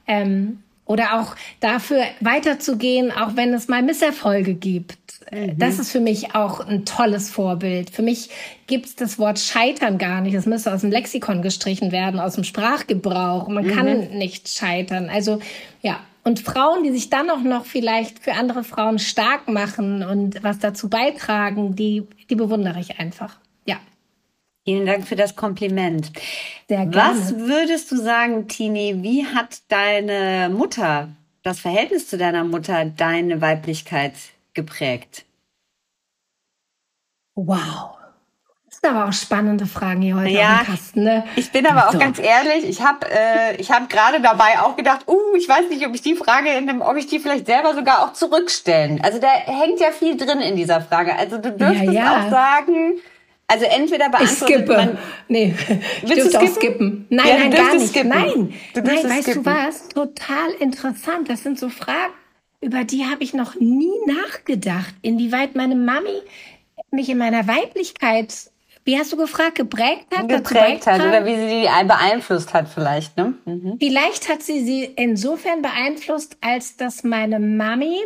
Ähm, oder auch dafür weiterzugehen, auch wenn es mal Misserfolge gibt. Mhm. Das ist für mich auch ein tolles Vorbild. Für mich gibt es das Wort Scheitern gar nicht. Es müsste aus dem Lexikon gestrichen werden, aus dem Sprachgebrauch. Man mhm. kann nicht scheitern. Also ja, und Frauen, die sich dann auch noch vielleicht für andere Frauen stark machen und was dazu beitragen, die, die bewundere ich einfach. Ja. Vielen Dank für das Kompliment. Sehr gerne. Was würdest du sagen, Tini, wie hat deine Mutter, das Verhältnis zu deiner Mutter, deine Weiblichkeit geprägt? Wow. aber auch spannende Fragen hier heute ja, dem Kasten. Ne? Ich bin aber auch so. ganz ehrlich, ich habe äh, ich hab gerade dabei auch gedacht, uh, ich weiß nicht, ob ich die Frage in dem, ob ich die vielleicht selber sogar auch zurückstellen. Also da hängt ja viel drin in dieser Frage. Also du dürftest ja, ja. auch sagen, also entweder beantwortet ich skippe. man... Nee, ich du skippen? skippen? Nein, ja, nein, gar nicht. Skippen. Nein, nein, weißt skippen. du was? Total interessant. Das sind so Fragen, über die habe ich noch nie nachgedacht. Inwieweit meine Mami mich in meiner Weiblichkeit, wie hast du gefragt, geprägt hat? Geprägt hat oder wie sie die beeinflusst hat vielleicht. Ne? Mhm. Vielleicht hat sie sie insofern beeinflusst, als dass meine Mami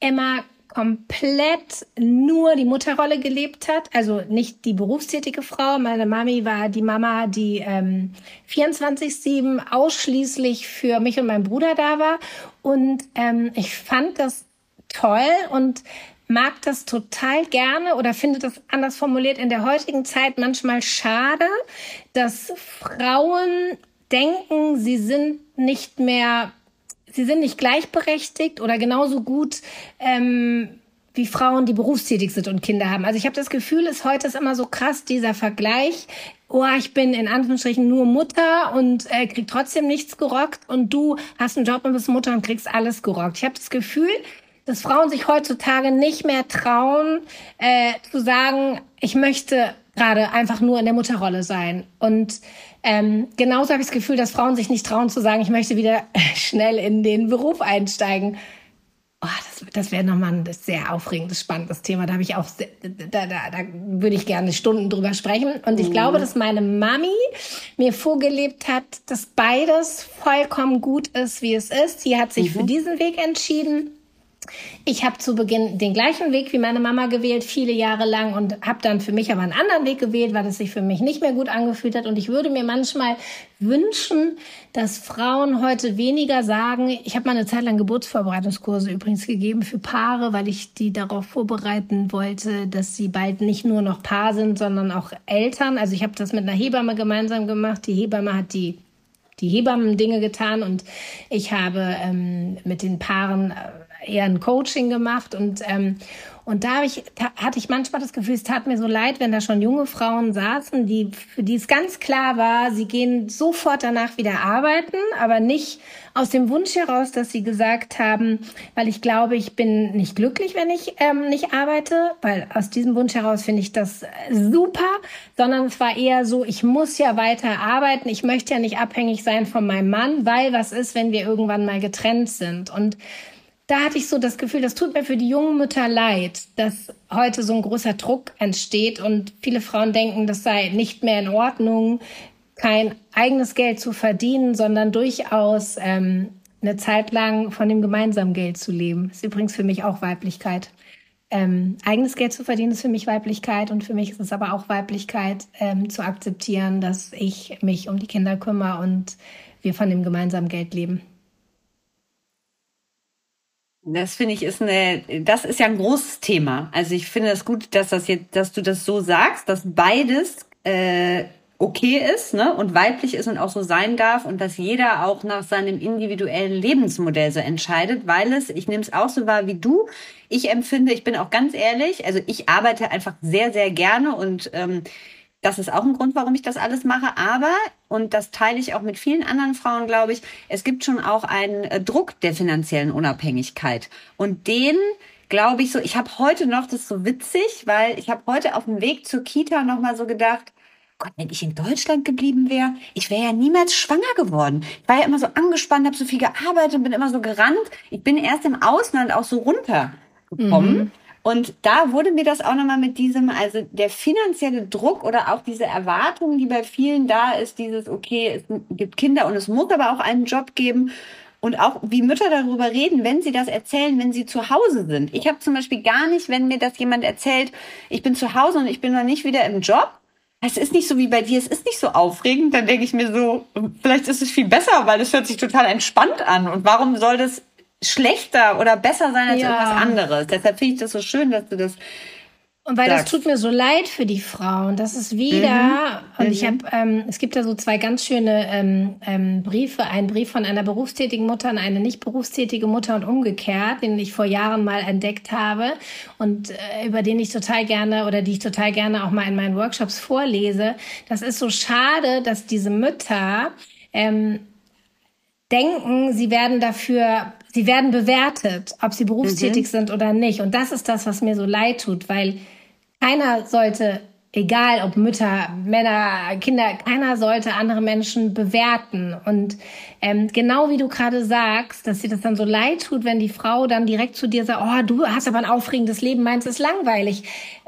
immer komplett nur die Mutterrolle gelebt hat, also nicht die berufstätige Frau. Meine Mami war die Mama, die ähm, 24/7 ausschließlich für mich und meinen Bruder da war. Und ähm, ich fand das toll und mag das total gerne oder finde das anders formuliert in der heutigen Zeit manchmal schade, dass Frauen denken, sie sind nicht mehr sie sind nicht gleichberechtigt oder genauso gut ähm, wie Frauen, die berufstätig sind und Kinder haben. Also ich habe das Gefühl, ist heute ist immer so krass dieser Vergleich. Oh, ich bin in Anführungsstrichen nur Mutter und äh, krieg trotzdem nichts gerockt und du hast einen Job und bist Mutter und kriegst alles gerockt. Ich habe das Gefühl, dass Frauen sich heutzutage nicht mehr trauen, äh, zu sagen, ich möchte gerade einfach nur in der Mutterrolle sein. Und ähm, genauso habe ich das Gefühl, dass Frauen sich nicht trauen zu sagen, ich möchte wieder schnell in den Beruf einsteigen. Oh, das, das wäre nochmal ein sehr aufregendes, spannendes Thema. Da habe ich auch, da, da, da würde ich gerne Stunden drüber sprechen. Und ich mhm. glaube, dass meine Mami mir vorgelebt hat, dass beides vollkommen gut ist, wie es ist. Sie hat sich mhm. für diesen Weg entschieden. Ich habe zu Beginn den gleichen Weg wie meine Mama gewählt, viele Jahre lang und habe dann für mich aber einen anderen Weg gewählt, weil es sich für mich nicht mehr gut angefühlt hat. Und ich würde mir manchmal wünschen, dass Frauen heute weniger sagen, ich habe mal eine Zeit lang Geburtsvorbereitungskurse übrigens gegeben für Paare, weil ich die darauf vorbereiten wollte, dass sie bald nicht nur noch Paar sind, sondern auch Eltern. Also ich habe das mit einer Hebamme gemeinsam gemacht. Die Hebamme hat die die Hebammen-Dinge getan und ich habe ähm, mit den Paaren äh, eher ein Coaching gemacht und ähm, und da, ich, da hatte ich manchmal das Gefühl, es tat mir so leid, wenn da schon junge Frauen saßen, die für die es ganz klar war, sie gehen sofort danach wieder arbeiten, aber nicht aus dem Wunsch heraus, dass sie gesagt haben, weil ich glaube, ich bin nicht glücklich, wenn ich ähm, nicht arbeite, weil aus diesem Wunsch heraus finde ich das super, sondern es war eher so, ich muss ja weiter arbeiten, ich möchte ja nicht abhängig sein von meinem Mann, weil was ist, wenn wir irgendwann mal getrennt sind? Und da hatte ich so das Gefühl, das tut mir für die jungen Mütter leid, dass heute so ein großer Druck entsteht und viele Frauen denken, das sei nicht mehr in Ordnung, kein eigenes Geld zu verdienen, sondern durchaus ähm, eine Zeit lang von dem gemeinsamen Geld zu leben. Das ist übrigens für mich auch Weiblichkeit. Ähm, eigenes Geld zu verdienen ist für mich Weiblichkeit und für mich ist es aber auch Weiblichkeit ähm, zu akzeptieren, dass ich mich um die Kinder kümmere und wir von dem gemeinsamen Geld leben. Das finde ich ist eine, das ist ja ein großes Thema. Also ich finde es das gut, dass das jetzt, dass du das so sagst, dass beides äh, okay ist, ne, und weiblich ist und auch so sein darf und dass jeder auch nach seinem individuellen Lebensmodell so entscheidet, weil es, ich nehme es auch so wahr wie du, ich empfinde, ich bin auch ganz ehrlich, also ich arbeite einfach sehr, sehr gerne und ähm, das ist auch ein Grund, warum ich das alles mache. Aber, und das teile ich auch mit vielen anderen Frauen, glaube ich, es gibt schon auch einen äh, Druck der finanziellen Unabhängigkeit. Und den glaube ich so, ich habe heute noch, das ist so witzig, weil ich habe heute auf dem Weg zur Kita nochmal so gedacht, Gott, wenn ich in Deutschland geblieben wäre, ich wäre ja niemals schwanger geworden. Ich war ja immer so angespannt, habe so viel gearbeitet, bin immer so gerannt. Ich bin erst im Ausland auch so runtergekommen. Mhm. Und da wurde mir das auch nochmal mit diesem, also der finanzielle Druck oder auch diese Erwartung, die bei vielen da ist, dieses, okay, es gibt Kinder und es muss aber auch einen Job geben. Und auch wie Mütter darüber reden, wenn sie das erzählen, wenn sie zu Hause sind. Ich habe zum Beispiel gar nicht, wenn mir das jemand erzählt, ich bin zu Hause und ich bin noch nicht wieder im Job. Es ist nicht so wie bei dir, es ist nicht so aufregend. Dann denke ich mir so, vielleicht ist es viel besser, weil es hört sich total entspannt an. Und warum soll das schlechter oder besser sein als ja. irgendwas anderes. Deshalb finde ich das so schön, dass du das Und weil das tut mir so leid für die Frauen. Das ist wieder, mhm. und mhm. ich habe, ähm, es gibt da so zwei ganz schöne ähm, ähm, Briefe. Ein Brief von einer berufstätigen Mutter an eine nicht berufstätige Mutter und umgekehrt, den ich vor Jahren mal entdeckt habe und äh, über den ich total gerne oder die ich total gerne auch mal in meinen Workshops vorlese. Das ist so schade, dass diese Mütter ähm, denken, sie werden dafür sie werden bewertet, ob sie berufstätig mhm. sind oder nicht. Und das ist das, was mir so leid tut, weil keiner sollte, egal ob Mütter, Männer, Kinder, keiner sollte andere Menschen bewerten. Und ähm, genau wie du gerade sagst, dass dir das dann so leid tut, wenn die Frau dann direkt zu dir sagt, oh, du hast aber ein aufregendes Leben, meinst es langweilig.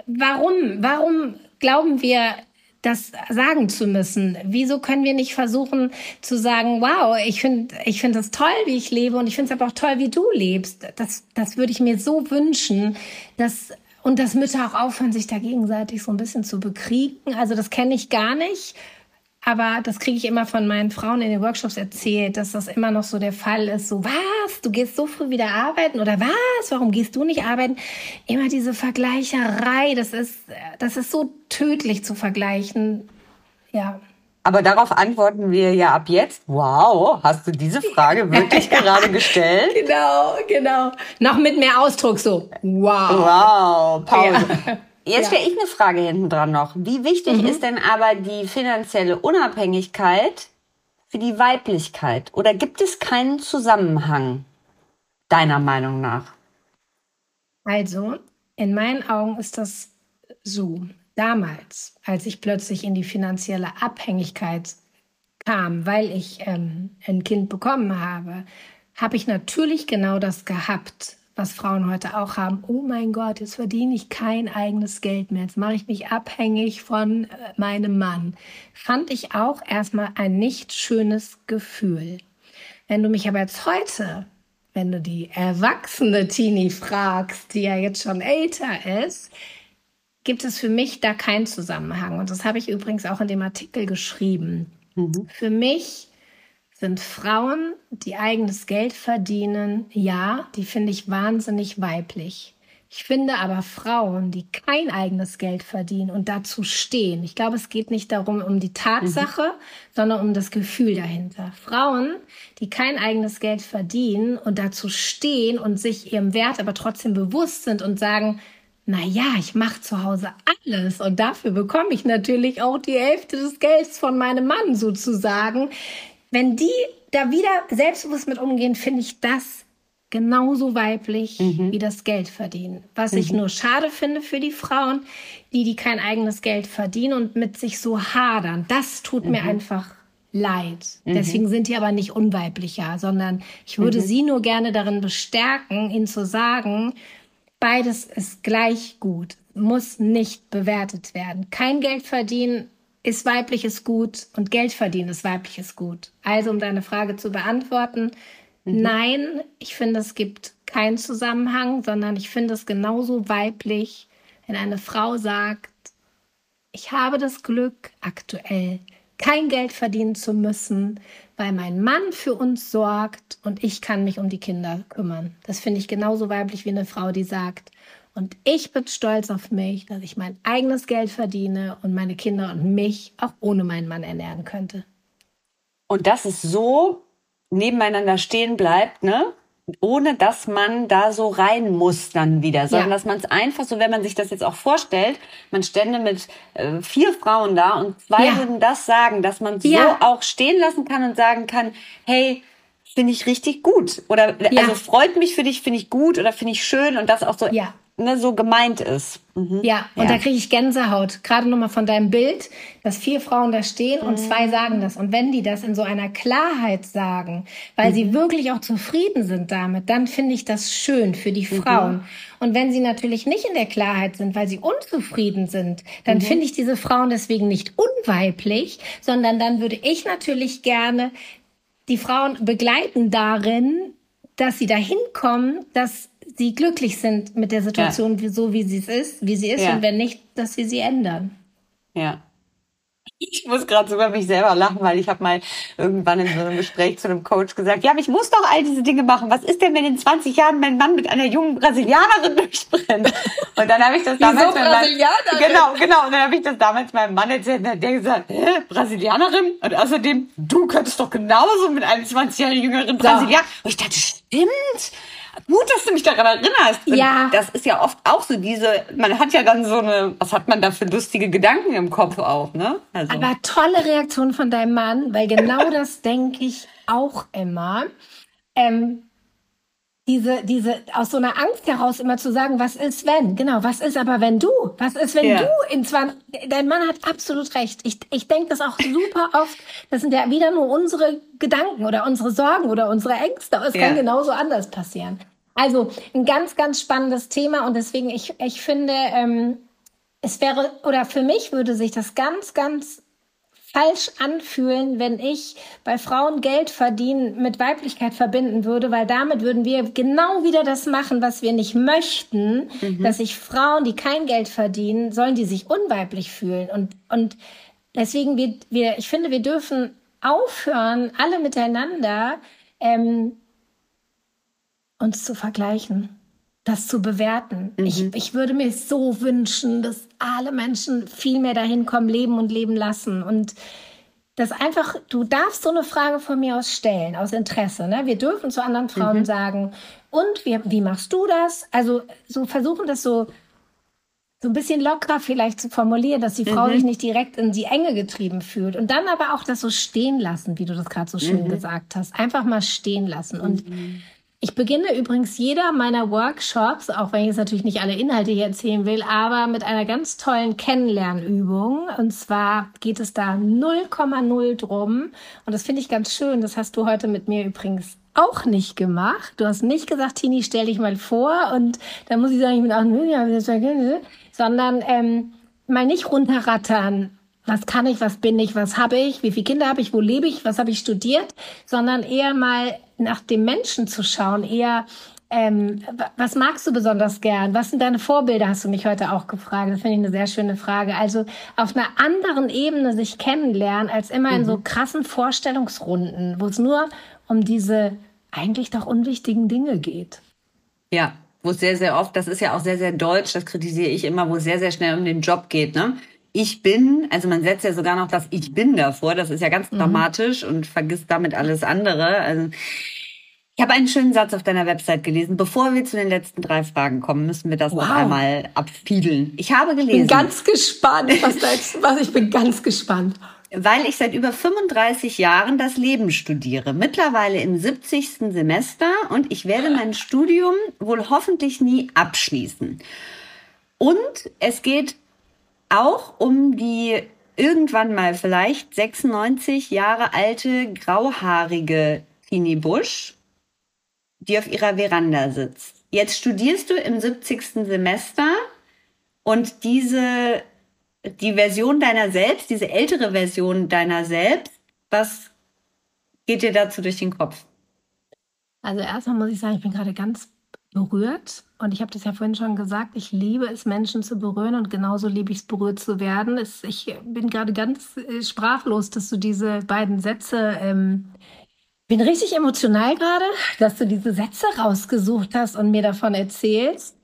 Warum? Warum glauben wir, das sagen zu müssen? Wieso können wir nicht versuchen zu sagen, wow, ich finde ich finde das toll, wie ich lebe und ich finde es aber auch toll, wie du lebst. Das, das würde ich mir so wünschen, dass und dass Mütter auch aufhören, sich da gegenseitig so ein bisschen zu bekriegen. Also das kenne ich gar nicht. Aber das kriege ich immer von meinen Frauen in den Workshops erzählt, dass das immer noch so der Fall ist. So, was? Du gehst so früh wieder arbeiten? Oder was? Warum gehst du nicht arbeiten? Immer diese Vergleicherei. Das ist, das ist so tödlich zu vergleichen. Ja. Aber darauf antworten wir ja ab jetzt. Wow, hast du diese Frage wirklich gerade gestellt? Genau, genau. Noch mit mehr Ausdruck so. Wow. Wow, Pause. Ja. Jetzt ja. ich eine Frage hinten dran noch. Wie wichtig mhm. ist denn aber die finanzielle Unabhängigkeit für die Weiblichkeit? Oder gibt es keinen Zusammenhang, deiner Meinung nach? Also, in meinen Augen ist das so damals, als ich plötzlich in die finanzielle Abhängigkeit kam, weil ich ähm, ein Kind bekommen habe, habe ich natürlich genau das gehabt, was Frauen heute auch haben. Oh mein Gott, jetzt verdiene ich kein eigenes Geld mehr. Jetzt mache ich mich abhängig von äh, meinem Mann. Fand ich auch erstmal ein nicht schönes Gefühl. Wenn du mich aber jetzt heute, wenn du die erwachsene Teenie fragst, die ja jetzt schon älter ist, gibt es für mich da keinen Zusammenhang. Und das habe ich übrigens auch in dem Artikel geschrieben. Mhm. Für mich sind Frauen, die eigenes Geld verdienen, ja, die finde ich wahnsinnig weiblich. Ich finde aber Frauen, die kein eigenes Geld verdienen und dazu stehen. Ich glaube, es geht nicht darum, um die Tatsache, mhm. sondern um das Gefühl dahinter. Frauen, die kein eigenes Geld verdienen und dazu stehen und sich ihrem Wert aber trotzdem bewusst sind und sagen, na ja, ich mache zu Hause alles und dafür bekomme ich natürlich auch die Hälfte des Gelds von meinem Mann sozusagen. Wenn die da wieder selbstbewusst mit umgehen, finde ich das genauso weiblich mhm. wie das Geld verdienen. Was mhm. ich nur schade finde für die Frauen, die die kein eigenes Geld verdienen und mit sich so hadern. Das tut mhm. mir einfach leid. Mhm. Deswegen sind die aber nicht unweiblicher, sondern ich würde mhm. sie nur gerne darin bestärken, ihnen zu sagen, Beides ist gleich gut, muss nicht bewertet werden. Kein Geld verdienen ist weibliches Gut und Geld verdienen ist weibliches Gut. Also um deine Frage zu beantworten, mhm. nein, ich finde, es gibt keinen Zusammenhang, sondern ich finde es genauso weiblich, wenn eine Frau sagt, ich habe das Glück, aktuell kein Geld verdienen zu müssen, weil mein Mann für uns sorgt und ich kann mich um die Kinder kümmern. Das finde ich genauso weiblich wie eine Frau, die sagt, und ich bin stolz auf mich, dass ich mein eigenes Geld verdiene und meine Kinder und mich auch ohne meinen Mann ernähren könnte. Und dass es so nebeneinander stehen bleibt, ne? ohne dass man da so rein muss dann wieder, sondern ja. dass man es einfach so, wenn man sich das jetzt auch vorstellt, man stände mit äh, vier Frauen da und zwei ja. würden das sagen, dass man ja. so auch stehen lassen kann und sagen kann, hey, finde ich richtig gut oder also freut mich für dich, finde ich gut oder finde ich schön und das auch so ja ne, so gemeint ist. Mhm. Ja, und ja. da kriege ich Gänsehaut. Gerade nochmal von deinem Bild, dass vier Frauen da stehen mhm. und zwei sagen das. Und wenn die das in so einer Klarheit sagen, weil mhm. sie wirklich auch zufrieden sind damit, dann finde ich das schön für die mhm. Frauen. Und wenn sie natürlich nicht in der Klarheit sind, weil sie unzufrieden sind, dann mhm. finde ich diese Frauen deswegen nicht unweiblich, sondern dann würde ich natürlich gerne die Frauen begleiten darin, dass sie dahin kommen, dass sie glücklich sind mit der Situation, ja. so wie sie es ist, wie sie ist, ja. und wenn nicht, dass wir sie ändern. Ja. Ich muss gerade sogar mich selber lachen, weil ich habe mal irgendwann in so einem Gespräch zu einem Coach gesagt, ja, aber ich muss doch all diese Dinge machen. Was ist denn, wenn in 20 Jahren mein Mann mit einer jungen Brasilianerin durchbrennt? Und dann habe ich das damals Wieso Brasilianerin? genau, genau. Und dann habe ich das damals meinem Mann erzählt und hat der gesagt, Hä, Brasilianerin? Und außerdem, du könntest doch genauso mit einem 20 Jahre jüngeren Brasilianer. Und ich dachte, stimmt. Gut, dass du mich daran erinnerst. Und Ja. Das ist ja oft auch so diese, man hat ja dann so eine, was hat man da für lustige Gedanken im Kopf auch, ne? Also. Aber tolle Reaktion von deinem Mann, weil genau das denke ich auch immer. Ähm, diese, diese, aus so einer Angst heraus immer zu sagen, was ist wenn? Genau, was ist aber wenn du? Was ist wenn Ja. du in 20, dein Mann hat absolut recht. Ich, ich denke das auch super oft. Das sind ja wieder nur unsere Gedanken oder unsere Sorgen oder unsere Ängste. Es Ja. kann genauso anders passieren. Also, ein ganz, ganz spannendes Thema und deswegen, ich, ich finde, ähm, es wäre, oder für mich würde sich das ganz, ganz falsch anfühlen, wenn ich bei Frauen Geld verdienen mit Weiblichkeit verbinden würde, weil damit würden wir genau wieder das machen, was wir nicht möchten, dass sich Frauen, die kein Geld verdienen, sollen die sich unweiblich fühlen. Und und deswegen wir, wir ich finde, wir dürfen aufhören, alle miteinander ähm, uns zu vergleichen, das zu bewerten. Ich, ich würde mir so wünschen, dass alle Menschen viel mehr dahin kommen, leben und leben lassen und das einfach, du darfst so eine Frage von mir aus stellen, aus Interesse. Ne? Wir dürfen zu anderen Frauen sagen, und wie, wie machst du das? Also so versuchen das so, so ein bisschen lockerer vielleicht zu formulieren, dass die Frau sich nicht direkt in die Enge getrieben fühlt. Und dann aber auch das so stehen lassen, wie du das gerade so schön gesagt hast. Einfach mal stehen lassen. Und ich beginne übrigens jeder meiner Workshops, auch wenn ich jetzt natürlich nicht alle Inhalte hier erzählen will, aber mit einer ganz tollen Kennenlernübung. Und zwar geht es da 0,0 drum. Und das finde ich ganz schön. Das hast du heute mit mir übrigens auch nicht gemacht. Du hast nicht gesagt, Tini, stell dich mal vor. Und dann muss ich sagen, ich bin auch, sondern ähm, mal nicht runterrattern. Was kann ich, was bin ich, was habe ich, wie viele Kinder habe ich, wo lebe ich, was habe ich studiert, sondern eher mal nach dem Menschen zu schauen, eher ähm, wa- was magst du besonders gern? Was sind deine Vorbilder? Hast du mich heute auch gefragt. Das finde ich eine sehr schöne Frage. Also auf einer anderen Ebene sich kennenlernen, als immer in so krassen Vorstellungsrunden, wo es nur um diese eigentlich doch unwichtigen Dinge geht. Ja, wo es sehr, sehr oft, das ist ja auch sehr, sehr deutsch, das kritisiere ich immer, wo es sehr, sehr schnell um den Job geht, ne? Ich bin, also man setzt ja sogar noch das Ich bin davor, das ist ja ganz dramatisch und vergisst damit alles andere. Also ich habe einen schönen Satz auf deiner Website gelesen. Bevor wir zu den letzten drei Fragen kommen, müssen wir das noch Wow. einmal abfiedeln. Ich habe Ich bin gelesen, ganz gespannt, was da jetzt, was ich bin ganz gespannt. weil ich seit über 35 Jahren das Leben studiere, mittlerweile im 70. Semester und ich werde mein Studium wohl hoffentlich nie abschließen. Und es geht auch um die irgendwann mal vielleicht 96 Jahre alte grauhaarige Tini Busch, die auf ihrer Veranda sitzt. Jetzt studierst du im 70. Semester und diese, die Version deiner selbst, diese ältere Version deiner selbst, was geht dir dazu durch den Kopf? Also erstmal muss ich sagen, ich bin gerade ganz berührt und ich habe das ja vorhin schon gesagt, ich liebe es, Menschen zu berühren und genauso liebe ich es, berührt zu werden. Es, ich bin gerade ganz äh, sprachlos, dass du diese beiden Sätze, ähm, bin richtig emotional gerade, dass du diese Sätze rausgesucht hast und mir davon erzählst.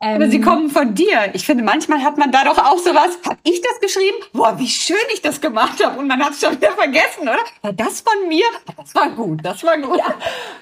Aber sie kommen von dir. Ich finde, manchmal hat man da doch auch sowas. Hab ich das geschrieben? Boah, wie schön ich das gemacht habe. Und man hat es schon wieder vergessen, oder? War das von mir? Das war gut, das war gut.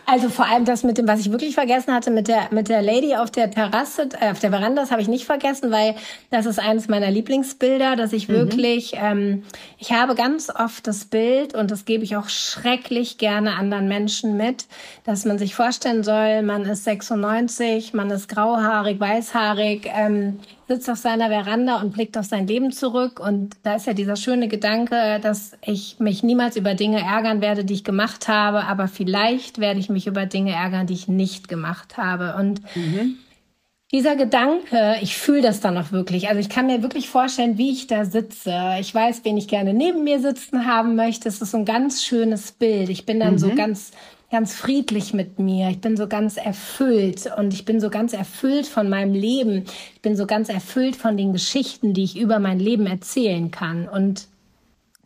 Also vor allem das mit dem, was ich wirklich vergessen hatte, mit der mit der Lady auf der Terrasse, äh, auf der Veranda, das habe ich nicht vergessen, weil das ist eines meiner Lieblingsbilder, dass ich wirklich, ähm, ich habe ganz oft das Bild und das gebe ich auch schrecklich gerne anderen Menschen mit, dass man sich vorstellen soll, man ist 96, man ist grauhaarig, weißhaarig, ähm, sitzt auf seiner Veranda und blickt auf sein Leben zurück. Und da ist ja dieser schöne Gedanke, dass ich mich niemals über Dinge ärgern werde, die ich gemacht habe, aber vielleicht werde ich mich über Dinge ärgern, die ich nicht gemacht habe. Und dieser Gedanke, ich fühle das dann auch wirklich. Also ich kann mir wirklich vorstellen, wie ich da sitze. Ich weiß, wen ich gerne neben mir sitzen haben möchte. Es ist so ein ganz schönes Bild. Ich bin dann so ganz, ganz friedlich mit mir. Ich bin so ganz erfüllt und ich bin so ganz erfüllt von meinem Leben. Ich bin so ganz erfüllt von den Geschichten, die ich über mein Leben erzählen kann. Und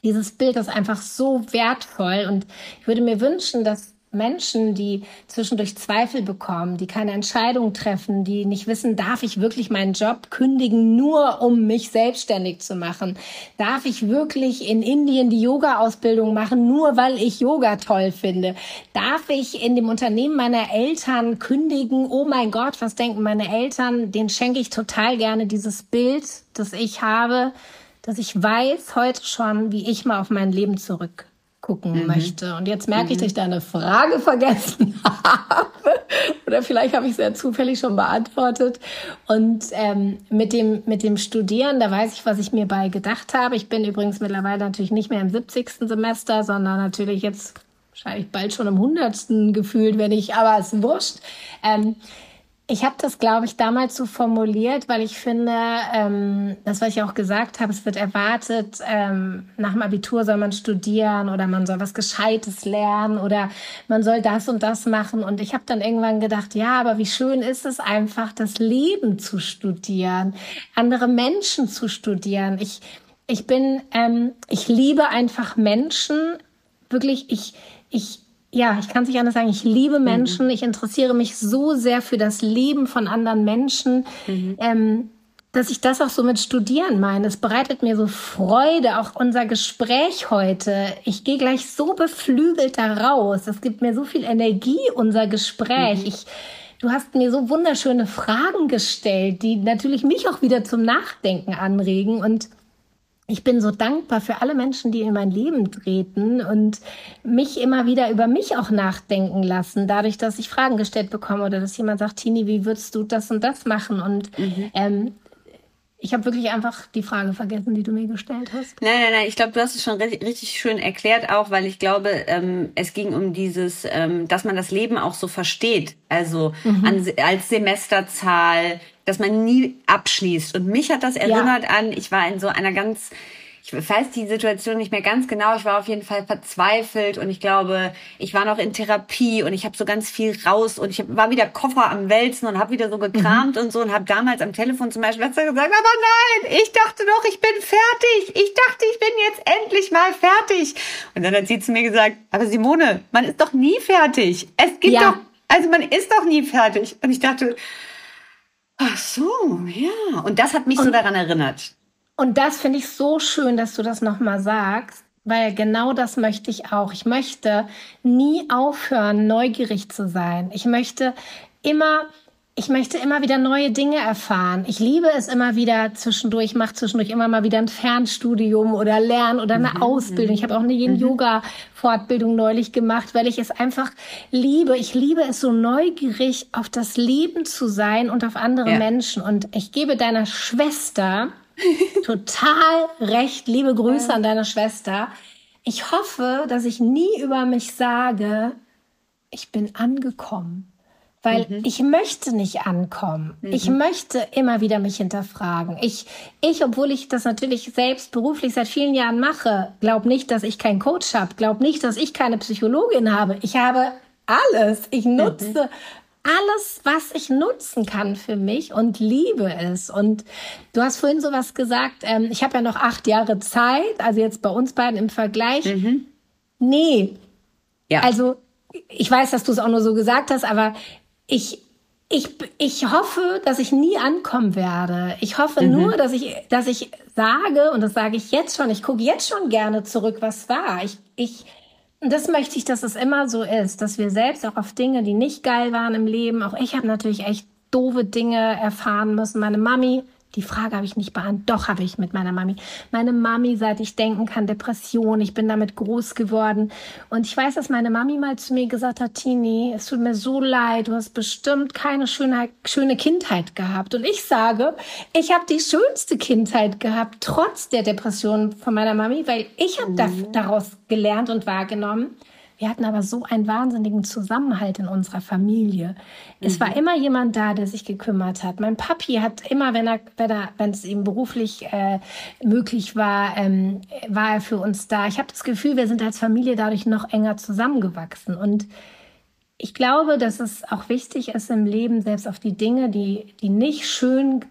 dieses Bild ist einfach so wertvoll und ich würde mir wünschen, dass Menschen, die zwischendurch Zweifel bekommen, die keine Entscheidung treffen, die nicht wissen, darf ich wirklich meinen Job kündigen, nur um mich selbstständig zu machen? Darf ich wirklich in Indien die Yoga-Ausbildung machen, nur weil ich Yoga toll finde? Darf ich in dem Unternehmen meiner Eltern kündigen? Oh mein Gott, was denken meine Eltern? Den schenke ich total gerne dieses Bild, das ich habe, dass ich weiß heute schon, wie ich mal auf mein Leben zurück gucken mhm. möchte. Und jetzt merke mhm. ich, dass ich da eine Frage vergessen habe. Oder vielleicht habe ich sehr zufällig schon beantwortet. Und ähm, mit, dem, mit dem Studieren, da weiß ich, was ich mir bei gedacht habe. Ich bin übrigens mittlerweile natürlich nicht mehr im 70. Semester, sondern natürlich jetzt wahrscheinlich bald schon im 100. gefühlt, wenn ich, aber es ist wurscht. Ähm, ich habe das, glaube ich, damals so formuliert, weil ich finde, ähm, das, was ich auch gesagt habe, es wird erwartet, ähm, nach dem Abitur soll man studieren oder man soll was Gescheites lernen oder man soll das und das machen. Und ich habe dann irgendwann gedacht, ja, aber wie schön ist es einfach, das Leben zu studieren, andere Menschen zu studieren. Ich, ich bin, ähm, ich liebe einfach Menschen. Wirklich, ich, ich, ja, ich kann es nicht anders sagen. Ich liebe mhm. Menschen. Mhm. Ich interessiere mich so sehr für das Leben von anderen Menschen, mhm. ähm, dass ich das auch so mit Studieren meine. Es bereitet mir so Freude, auch unser Gespräch heute. Ich gehe gleich so beflügelt da raus. Es gibt mir so viel Energie, unser Gespräch. Mhm. Ich, du hast mir so wunderschöne Fragen gestellt, die natürlich mich auch wieder zum Nachdenken anregen und ich bin so dankbar für alle Menschen, die in mein Leben treten und mich immer wieder über mich auch nachdenken lassen, dadurch, dass ich Fragen gestellt bekomme oder dass jemand sagt, Tini, wie würdest du das und das machen? Und mhm. ähm, ich habe wirklich einfach die Frage vergessen, die du mir gestellt hast. Nein, nein, nein. Ich glaube, du hast es schon richtig schön erklärt, auch weil ich glaube, ähm, es ging um dieses, ähm, dass man das Leben auch so versteht. Also mhm. an, als Semesterzahl, dass man nie abschließt. Und mich hat das erinnert ja. an, ich war in so einer ganz ich weiß die Situation nicht mehr ganz genau. Ich war auf jeden Fall verzweifelt und ich glaube, ich war noch in Therapie und ich habe so ganz viel raus und ich war wieder Koffer am Wälzen und habe wieder so gekramt mhm. und so und habe damals am Telefon zum Beispiel gesagt, aber nein, ich dachte doch, ich bin fertig. Ich dachte, ich bin jetzt endlich mal fertig. Und dann hat sie zu mir gesagt, aber Simone, man ist doch nie fertig. Es gibt ja. doch, also man ist doch nie fertig. Und ich dachte, ach so, ja. Und das hat mich und so daran erinnert. Und das finde ich so schön, dass du das nochmal sagst, weil genau das möchte ich auch. Ich möchte nie aufhören, neugierig zu sein. Ich möchte immer ich möchte immer wieder neue Dinge erfahren. Ich liebe es immer wieder zwischendurch, mache zwischendurch immer mal wieder ein Fernstudium oder Lernen oder eine mhm. Ausbildung. Ich habe auch eine mhm. Yoga-Fortbildung neulich gemacht, weil ich es einfach liebe. Ich liebe es so neugierig auf das Leben zu sein und auf andere ja. Menschen. Und ich gebe deiner Schwester total recht. Liebe Grüße an deine Schwester. Ich hoffe, dass ich nie über mich sage, ich bin angekommen. Weil mhm. ich möchte nicht ankommen. Mhm. Ich möchte immer wieder mich hinterfragen. Ich, ich, obwohl ich das natürlich selbst beruflich seit vielen Jahren mache, glaube nicht, dass ich keinen Coach habe. Glaube nicht, dass ich keine Psychologin habe. Ich habe alles. Ich mhm. nutze mhm alles, was ich nutzen kann für mich und liebe es. Und du hast vorhin sowas gesagt, ähm, ich habe ja noch acht Jahre Zeit, also jetzt bei uns beiden im Vergleich. Mhm. Nee. Ja. Also ich weiß, dass du es auch nur so gesagt hast, aber ich, ich, ich hoffe, dass ich nie ankommen werde. Ich hoffe mhm. nur, dass ich, dass ich sage, und das sage ich jetzt schon, ich gucke jetzt schon gerne zurück, was war. Ich, ich, das möchte ich, dass es immer so ist, dass wir selbst auch auf Dinge, die nicht geil waren im Leben, auch ich habe natürlich echt doofe Dinge erfahren müssen. Meine Mami die Frage habe ich nicht beantwortet. Doch habe ich mit meiner Mami. Meine Mami, seit ich denken kann, Depression. Ich bin damit groß geworden. Und ich weiß, dass meine Mami mal zu mir gesagt hat, Tini, es tut mir so leid. Du hast bestimmt keine schöne, schöne Kindheit gehabt. Und ich sage, ich habe die schönste Kindheit gehabt, trotz der Depression von meiner Mami, weil ich habe mhm. daraus gelernt und wahrgenommen, wir hatten aber so einen wahnsinnigen Zusammenhalt in unserer Familie. Mhm. Es war mhm. immer jemand da, der sich gekümmert hat. Mein Papi hat immer, wenn er, wenn er, wenn es ihm beruflich äh, möglich war, ähm, war er für uns da. Ich habe das Gefühl, wir sind als Familie dadurch noch enger zusammengewachsen und ich glaube, dass es auch wichtig ist im Leben, selbst auf die Dinge, die, die nicht schön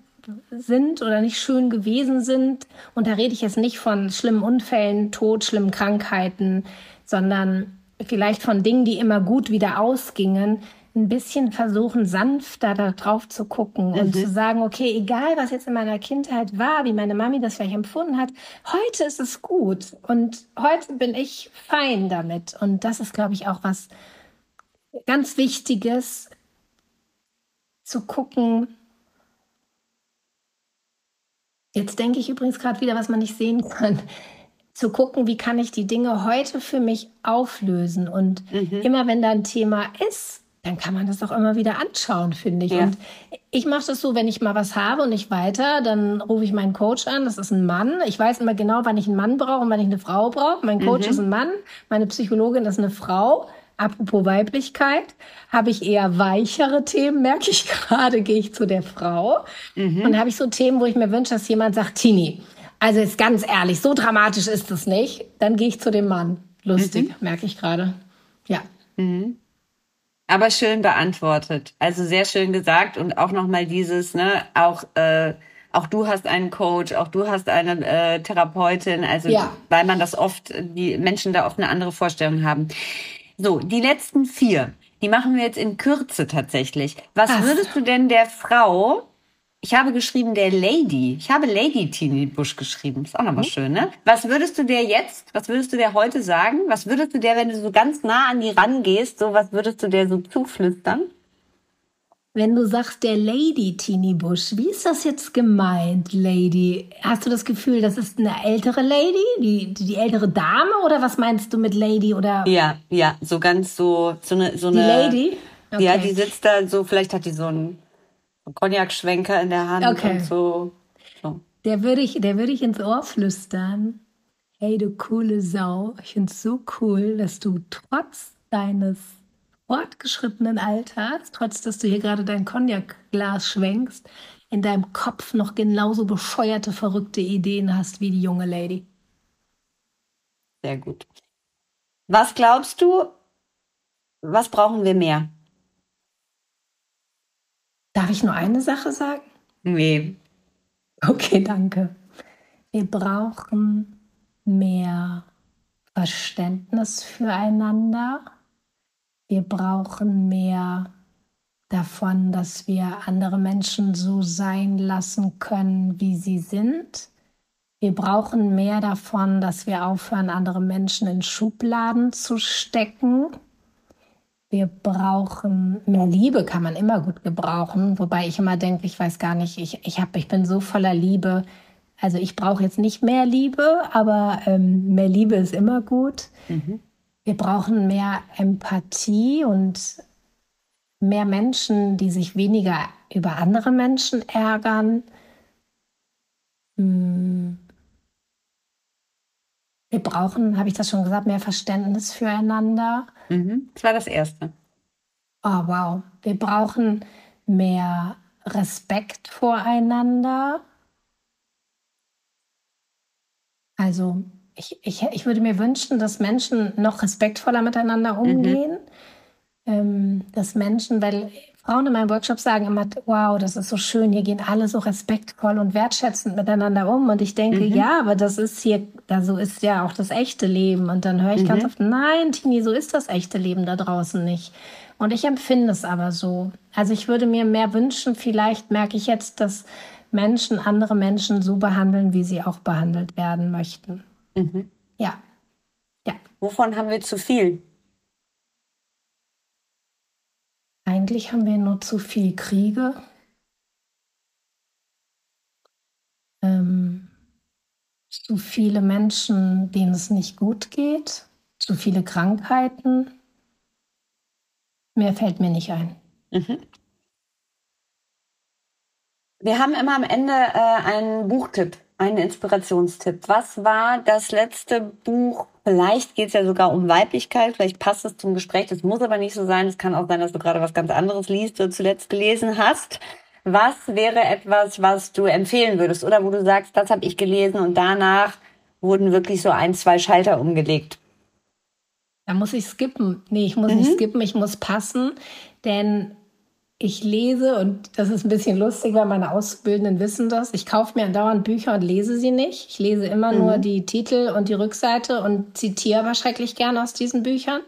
sind oder nicht schön gewesen sind. Und da rede ich jetzt nicht von schlimmen Unfällen, Tod, schlimmen Krankheiten, sondern vielleicht von Dingen, die immer gut wieder ausgingen, ein bisschen versuchen, sanfter da drauf zu gucken mhm. und zu sagen, okay, egal was jetzt in meiner Kindheit war, wie meine Mami das vielleicht empfunden hat, heute ist es gut und heute bin ich fein damit. Und das ist, glaube ich, auch was ganz Wichtiges, zu gucken. Jetzt denke ich übrigens gerade wieder, was man nicht sehen kann zu gucken, wie kann ich die Dinge heute für mich auflösen. Und mhm. immer wenn da ein Thema ist, dann kann man das auch immer wieder anschauen, finde ich. Ja. Und ich mache das so, wenn ich mal was habe und nicht weiter, dann rufe ich meinen Coach an. Das ist ein Mann. Ich weiß immer genau, wann ich einen Mann brauche und wann ich eine Frau brauche. Mein Coach mhm. ist ein Mann, meine Psychologin ist eine Frau. Apropos Weiblichkeit, habe ich eher weichere Themen, merke ich gerade, gehe ich zu der Frau. Mhm. Und habe ich so Themen, wo ich mir wünsche, dass jemand sagt, Tini, also jetzt ganz ehrlich, so dramatisch ist es nicht. Dann gehe ich zu dem Mann. Lustig, mhm. merke ich gerade. Ja. Mhm. Aber schön beantwortet. Also sehr schön gesagt und auch nochmal dieses, ne, auch, äh, auch du hast einen Coach, auch du hast eine äh, Therapeutin, also ja. weil man das oft, die Menschen da oft eine andere Vorstellung haben. So, die letzten vier, die machen wir jetzt in Kürze tatsächlich. Was Ach. würdest du denn der Frau ich habe geschrieben der Lady. Ich habe Lady Tini Busch geschrieben. Ist auch nochmal mhm. schön, ne? Was würdest du der jetzt, was würdest du der heute sagen? Was würdest du der, wenn du so ganz nah an die rangehst, so was würdest du der so zuflüstern? Wenn du sagst, der Lady Tini Busch, wie ist das jetzt gemeint, Lady? Hast du das Gefühl, das ist eine ältere Lady, die, die ältere Dame oder was meinst du mit Lady oder? Ja, ja, so ganz so, so eine, so eine. Die Lady? Okay. Ja, die sitzt da so, vielleicht hat die so ein Cognac-Schwenker in der Hand okay. und so. so. Der würde ich, der würde ich ins Ohr flüstern. Hey, du coole Sau. Ich finde es so cool, dass du trotz deines fortgeschrittenen Alters, trotz dass du hier gerade dein Cognac-Glas schwenkst, in deinem Kopf noch genauso bescheuerte, verrückte Ideen hast wie die junge Lady. Sehr gut. Was glaubst du, was brauchen wir mehr? Darf ich nur eine Sache sagen? Nee. Okay, danke. Wir brauchen mehr Verständnis füreinander. Wir brauchen mehr davon, dass wir andere Menschen so sein lassen können, wie sie sind. Wir brauchen mehr davon, dass wir aufhören, andere Menschen in Schubladen zu stecken wir brauchen mehr Liebe, kann man immer gut gebrauchen. Wobei ich immer denke, ich weiß gar nicht, ich, ich, hab, ich bin so voller Liebe. Also ich brauche jetzt nicht mehr Liebe, aber ähm, mehr Liebe ist immer gut. Mhm. Wir brauchen mehr Empathie und mehr Menschen, die sich weniger über andere Menschen ärgern. Hm. Wir brauchen, habe ich das schon gesagt, mehr Verständnis füreinander. Mhm. Das war das Erste. Oh, wow. Wir brauchen mehr Respekt voreinander. Also ich, ich, ich würde mir wünschen, dass Menschen noch respektvoller miteinander mhm. umgehen. Mhm. Ähm, dass Menschen, weil Frauen in meinem Workshop sagen immer, wow, das ist so schön, hier gehen alle so respektvoll und wertschätzend miteinander um. Und ich denke, mhm. ja, aber das ist hier, da so ist ja auch das echte Leben. Und dann höre ich mhm. ganz oft, nein, Tini, so ist das echte Leben da draußen nicht. Und ich empfinde es aber so. Also ich würde mir mehr wünschen, vielleicht merke ich jetzt, dass Menschen andere Menschen so behandeln, wie sie auch behandelt werden möchten. Mhm. Ja. Ja. Wovon haben wir zu viel? Eigentlich haben wir nur zu viel Kriege. Ähm, zu viele Menschen, denen es nicht gut geht, zu viele Krankheiten. Mehr fällt mir nicht ein. Mhm. Wir haben immer am Ende äh, einen Buchtipp, einen Inspirationstipp. Was war das letzte Buch, Vielleicht geht es ja sogar um Weiblichkeit, vielleicht passt es zum Gespräch. Das muss aber nicht so sein. Es kann auch sein, dass du gerade was ganz anderes liest oder zuletzt gelesen hast. Was wäre etwas, was du empfehlen würdest oder wo du sagst, das habe ich gelesen und danach wurden wirklich so ein, zwei Schalter umgelegt? Da muss ich skippen. Nee, ich muss mhm. nicht skippen, ich muss passen, denn ich lese und das ist ein bisschen lustig, weil meine Auszubildenden wissen das. Ich kaufe mir andauernd Bücher und lese sie nicht. Ich lese immer mhm. nur die Titel und die Rückseite und zitiere aber schrecklich gern aus diesen Büchern,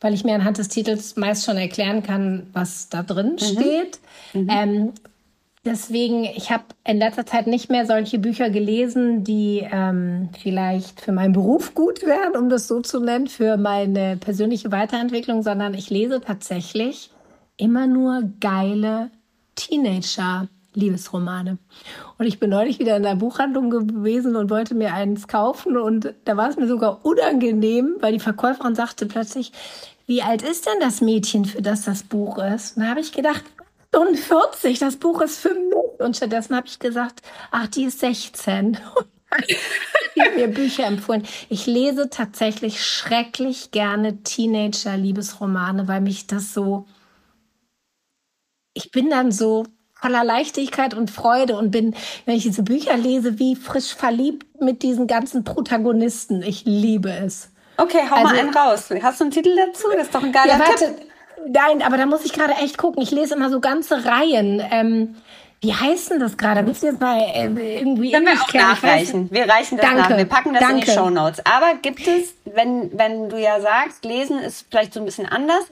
weil ich mir anhand des Titels meist schon erklären kann, was da drin mhm. steht. Mhm. Ähm, deswegen, ich habe in letzter Zeit nicht mehr solche Bücher gelesen, die ähm, vielleicht für meinen Beruf gut wären, um das so zu nennen, für meine persönliche Weiterentwicklung, sondern ich lese tatsächlich immer nur geile Teenager-Liebesromane. Und ich bin neulich wieder in der Buchhandlung gewesen und wollte mir eins kaufen. Und da war es mir sogar unangenehm, weil die Verkäuferin sagte plötzlich, wie alt ist denn das Mädchen, für das das Buch ist? Und da habe ich gedacht, 40, das Buch ist für mich. Und stattdessen habe ich gesagt, ach, die ist 16. die haben mir Bücher empfohlen. Ich lese tatsächlich schrecklich gerne Teenager-Liebesromane, weil mich das so ich bin dann so voller Leichtigkeit und Freude und bin, wenn ich diese Bücher lese, wie frisch verliebt mit diesen ganzen Protagonisten. Ich liebe es. Okay, hau also, mal einen raus. Hast du einen Titel dazu? Das ist doch ein geiler ja, warte, Tipp. Nein, aber da muss ich gerade echt gucken. Ich lese immer so ganze Reihen. Ähm, wie heißt denn das gerade? Wisst ihr bei äh, irgendwie Können wir auch nachreichen. Wir reichen das danke, nach. Wir packen das danke. in die Show Notes. Aber gibt es, wenn wenn du ja sagst, lesen ist vielleicht so ein bisschen anders,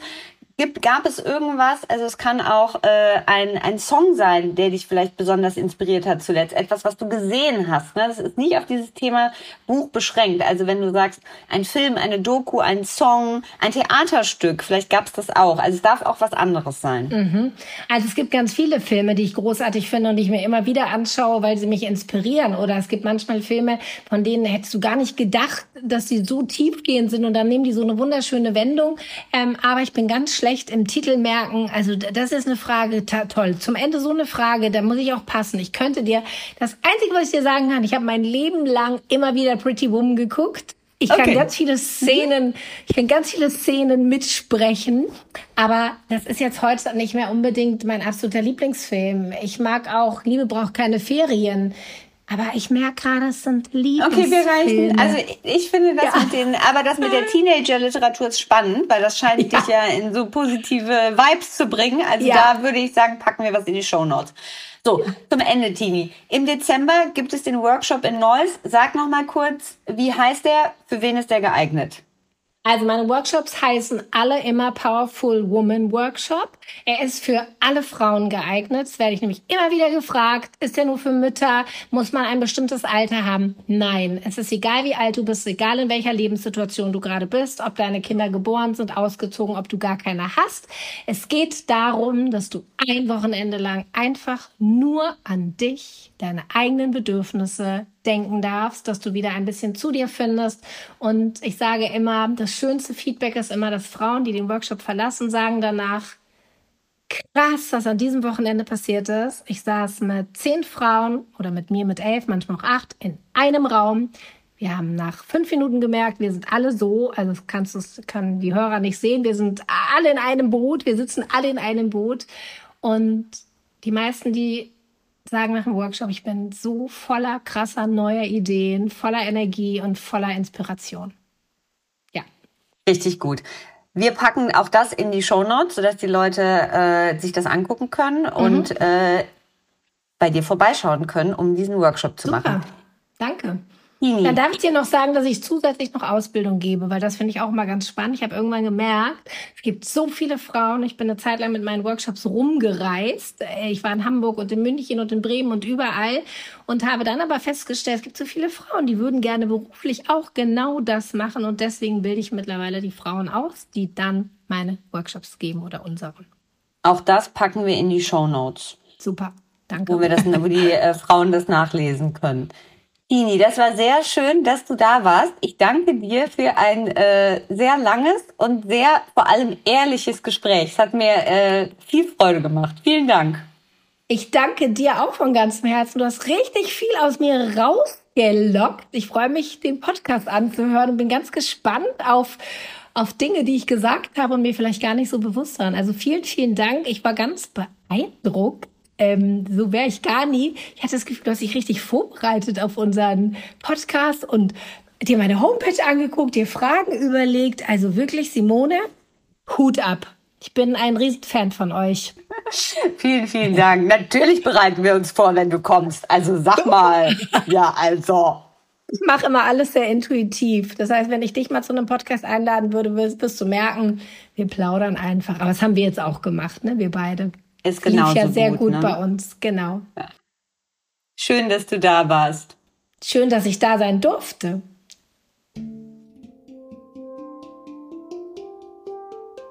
Gibt, gab es irgendwas, also es kann auch äh, ein, ein Song sein, der dich vielleicht besonders inspiriert hat zuletzt, etwas, was du gesehen hast. Ne? Das ist nicht auf dieses Thema Buch beschränkt. Also wenn du sagst, ein Film, eine Doku, ein Song, ein Theaterstück, vielleicht gab es das auch. Also es darf auch was anderes sein. Mhm. Also es gibt ganz viele Filme, die ich großartig finde und die ich mir immer wieder anschaue, weil sie mich inspirieren. Oder es gibt manchmal Filme, von denen hättest du gar nicht gedacht, dass sie so tiefgehend sind und dann nehmen die so eine wunderschöne Wendung. Ähm, aber ich bin ganz schlecht schlecht im Titel merken. Also das ist eine Frage, toll. Zum Ende so eine Frage, da muss ich auch passen. Ich könnte dir, das Einzige, was ich dir sagen kann, ich habe mein Leben lang immer wieder Pretty Woman geguckt. Ich okay. kann ganz viele Szenen, ich kann ganz viele Szenen mitsprechen, aber das ist jetzt heute nicht mehr unbedingt mein absoluter Lieblingsfilm. Ich mag auch Liebe braucht keine Ferien. Aber ich merke gerade, es sind Liebesfilme. Okay, wir reichen. Also ich finde das ja. mit den, aber das mit der Teenager-Literatur ist spannend, weil das scheint ja. dich ja in so positive Vibes zu bringen. Also ja. da würde ich sagen, packen wir was in die Show Notes. So, zum Ende, Tini. Im Dezember gibt es den Workshop in Neuss. Sag noch mal kurz, wie heißt der? Für wen ist der geeignet? Also meine Workshops heißen alle immer Powerful Woman Workshop. Er ist für alle Frauen geeignet. Das werde ich nämlich immer wieder gefragt. Ist er nur für Mütter? Muss man ein bestimmtes Alter haben? Nein. Es ist egal, wie alt du bist, egal in welcher Lebenssituation du gerade bist, ob deine Kinder geboren sind, ausgezogen, ob du gar keine hast. Es geht darum, dass du ein Wochenende lang einfach nur an dich, deine eigenen Bedürfnisse, denken darfst, dass du wieder ein bisschen zu dir findest. Und ich sage immer, das schönste Feedback ist immer, dass Frauen, die den Workshop verlassen, sagen danach, krass, was an diesem Wochenende passiert ist. Ich saß mit zehn Frauen oder mit mir mit elf, manchmal auch acht, in einem Raum. Wir haben nach fünf Minuten gemerkt, wir sind alle so, also kannst du, kann die Hörer nicht sehen, wir sind alle in einem Boot, wir sitzen alle in einem Boot. Und die meisten, die sagen nach dem Workshop, ich bin so voller krasser neuer Ideen, voller Energie und voller Inspiration. Ja. Richtig gut. Wir packen auch das in die Show Notes, sodass die Leute äh, sich das angucken können mhm. und äh, bei dir vorbeischauen können, um diesen Workshop zu Super. machen. Danke. Hm. Dann darf ich dir noch sagen, dass ich zusätzlich noch Ausbildung gebe, weil das finde ich auch mal ganz spannend. Ich habe irgendwann gemerkt, es gibt so viele Frauen. Ich bin eine Zeit lang mit meinen Workshops rumgereist. Äh, ich war in Hamburg und in München und in Bremen und überall und habe dann aber festgestellt, es gibt so viele Frauen, die würden gerne beruflich auch genau das machen und deswegen bilde ich mittlerweile die Frauen aus, die dann meine Workshops geben oder unseren. Auch das packen wir in die Show Notes. Super. Danke. Wo wir das, wo die äh, Frauen das nachlesen können. Ini, das war sehr schön, dass du da warst. Ich danke dir für ein äh, sehr langes und sehr vor allem ehrliches Gespräch. Es hat mir äh, viel Freude gemacht. Vielen Dank. Ich danke dir auch von ganzem Herzen. Du hast richtig viel aus mir rausgelockt. Ich freue mich, den Podcast anzuhören und bin ganz gespannt auf auf Dinge, die ich gesagt habe und mir vielleicht gar nicht so bewusst waren. Also vielen, vielen Dank. Ich war ganz beeindruckt ähm, so wäre ich gar nie. Ich hatte das Gefühl, du hast dich richtig vorbereitet auf unseren Podcast und dir meine Homepage angeguckt, dir Fragen überlegt. Also wirklich, Simone, Hut ab. Ich bin ein Riesenfan von euch. vielen, vielen Dank. Natürlich bereiten wir uns vor, wenn du kommst. Also sag mal. ja, also. Ich mache immer alles sehr intuitiv. Das heißt, wenn ich dich mal zu einem Podcast einladen würde, wirst, wirst du merken, wir plaudern einfach. Aber das haben wir jetzt auch gemacht, ne? Wir beide. Ist genau. Lief ja sehr gut, gut ne? bei uns, genau. Ja. Schön, dass du da warst. Schön, dass ich da sein durfte.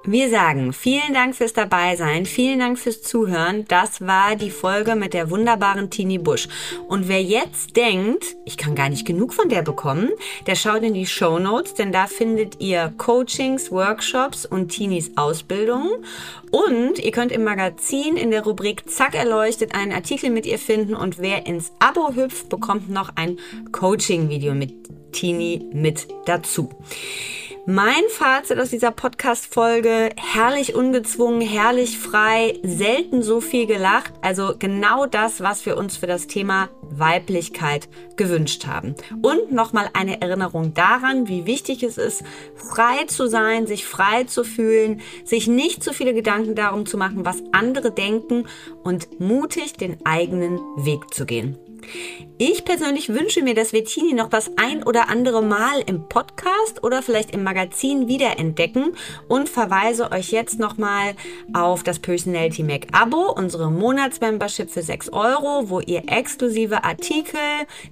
Wir sagen vielen Dank fürs Dabeisein, vielen Dank fürs Zuhören. Das war die Folge mit der wunderbaren Tini Busch. Und wer jetzt denkt, ich kann gar nicht genug von der bekommen, der schaut in die Show Notes, denn da findet ihr Coachings, Workshops und Tinis Ausbildung. Und ihr könnt im Magazin in der Rubrik Zack erleuchtet einen Artikel mit ihr finden und wer ins Abo hüpft, bekommt noch ein Coaching-Video mit Tini mit dazu. Mein Fazit aus dieser Podcast-Folge, herrlich ungezwungen, herrlich frei, selten so viel gelacht. Also genau das, was wir uns für das Thema Weiblichkeit gewünscht haben. Und nochmal eine Erinnerung daran, wie wichtig es ist, frei zu sein, sich frei zu fühlen, sich nicht zu viele Gedanken darum zu machen, was andere denken und mutig den eigenen Weg zu gehen. Ich persönlich wünsche mir, dass wir Tini noch das ein oder andere Mal im Podcast oder vielleicht im Magazin wiederentdecken und verweise euch jetzt nochmal auf das Personality Mac Abo, unsere Monatsmembership für 6 Euro, wo ihr exklusive Artikel,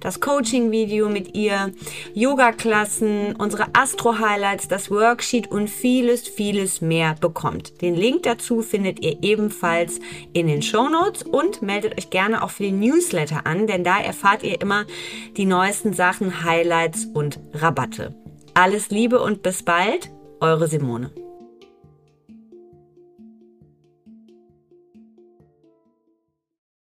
das Coaching-Video mit ihr, Yoga-Klassen, unsere Astro-Highlights, das Worksheet und vieles, vieles mehr bekommt. Den Link dazu findet ihr ebenfalls in den Show Notes und meldet euch gerne auch für den Newsletter an, denn da erfahrt ihr immer die neuesten Sachen, Highlights und Rabatte. Alles Liebe und bis bald, eure Simone.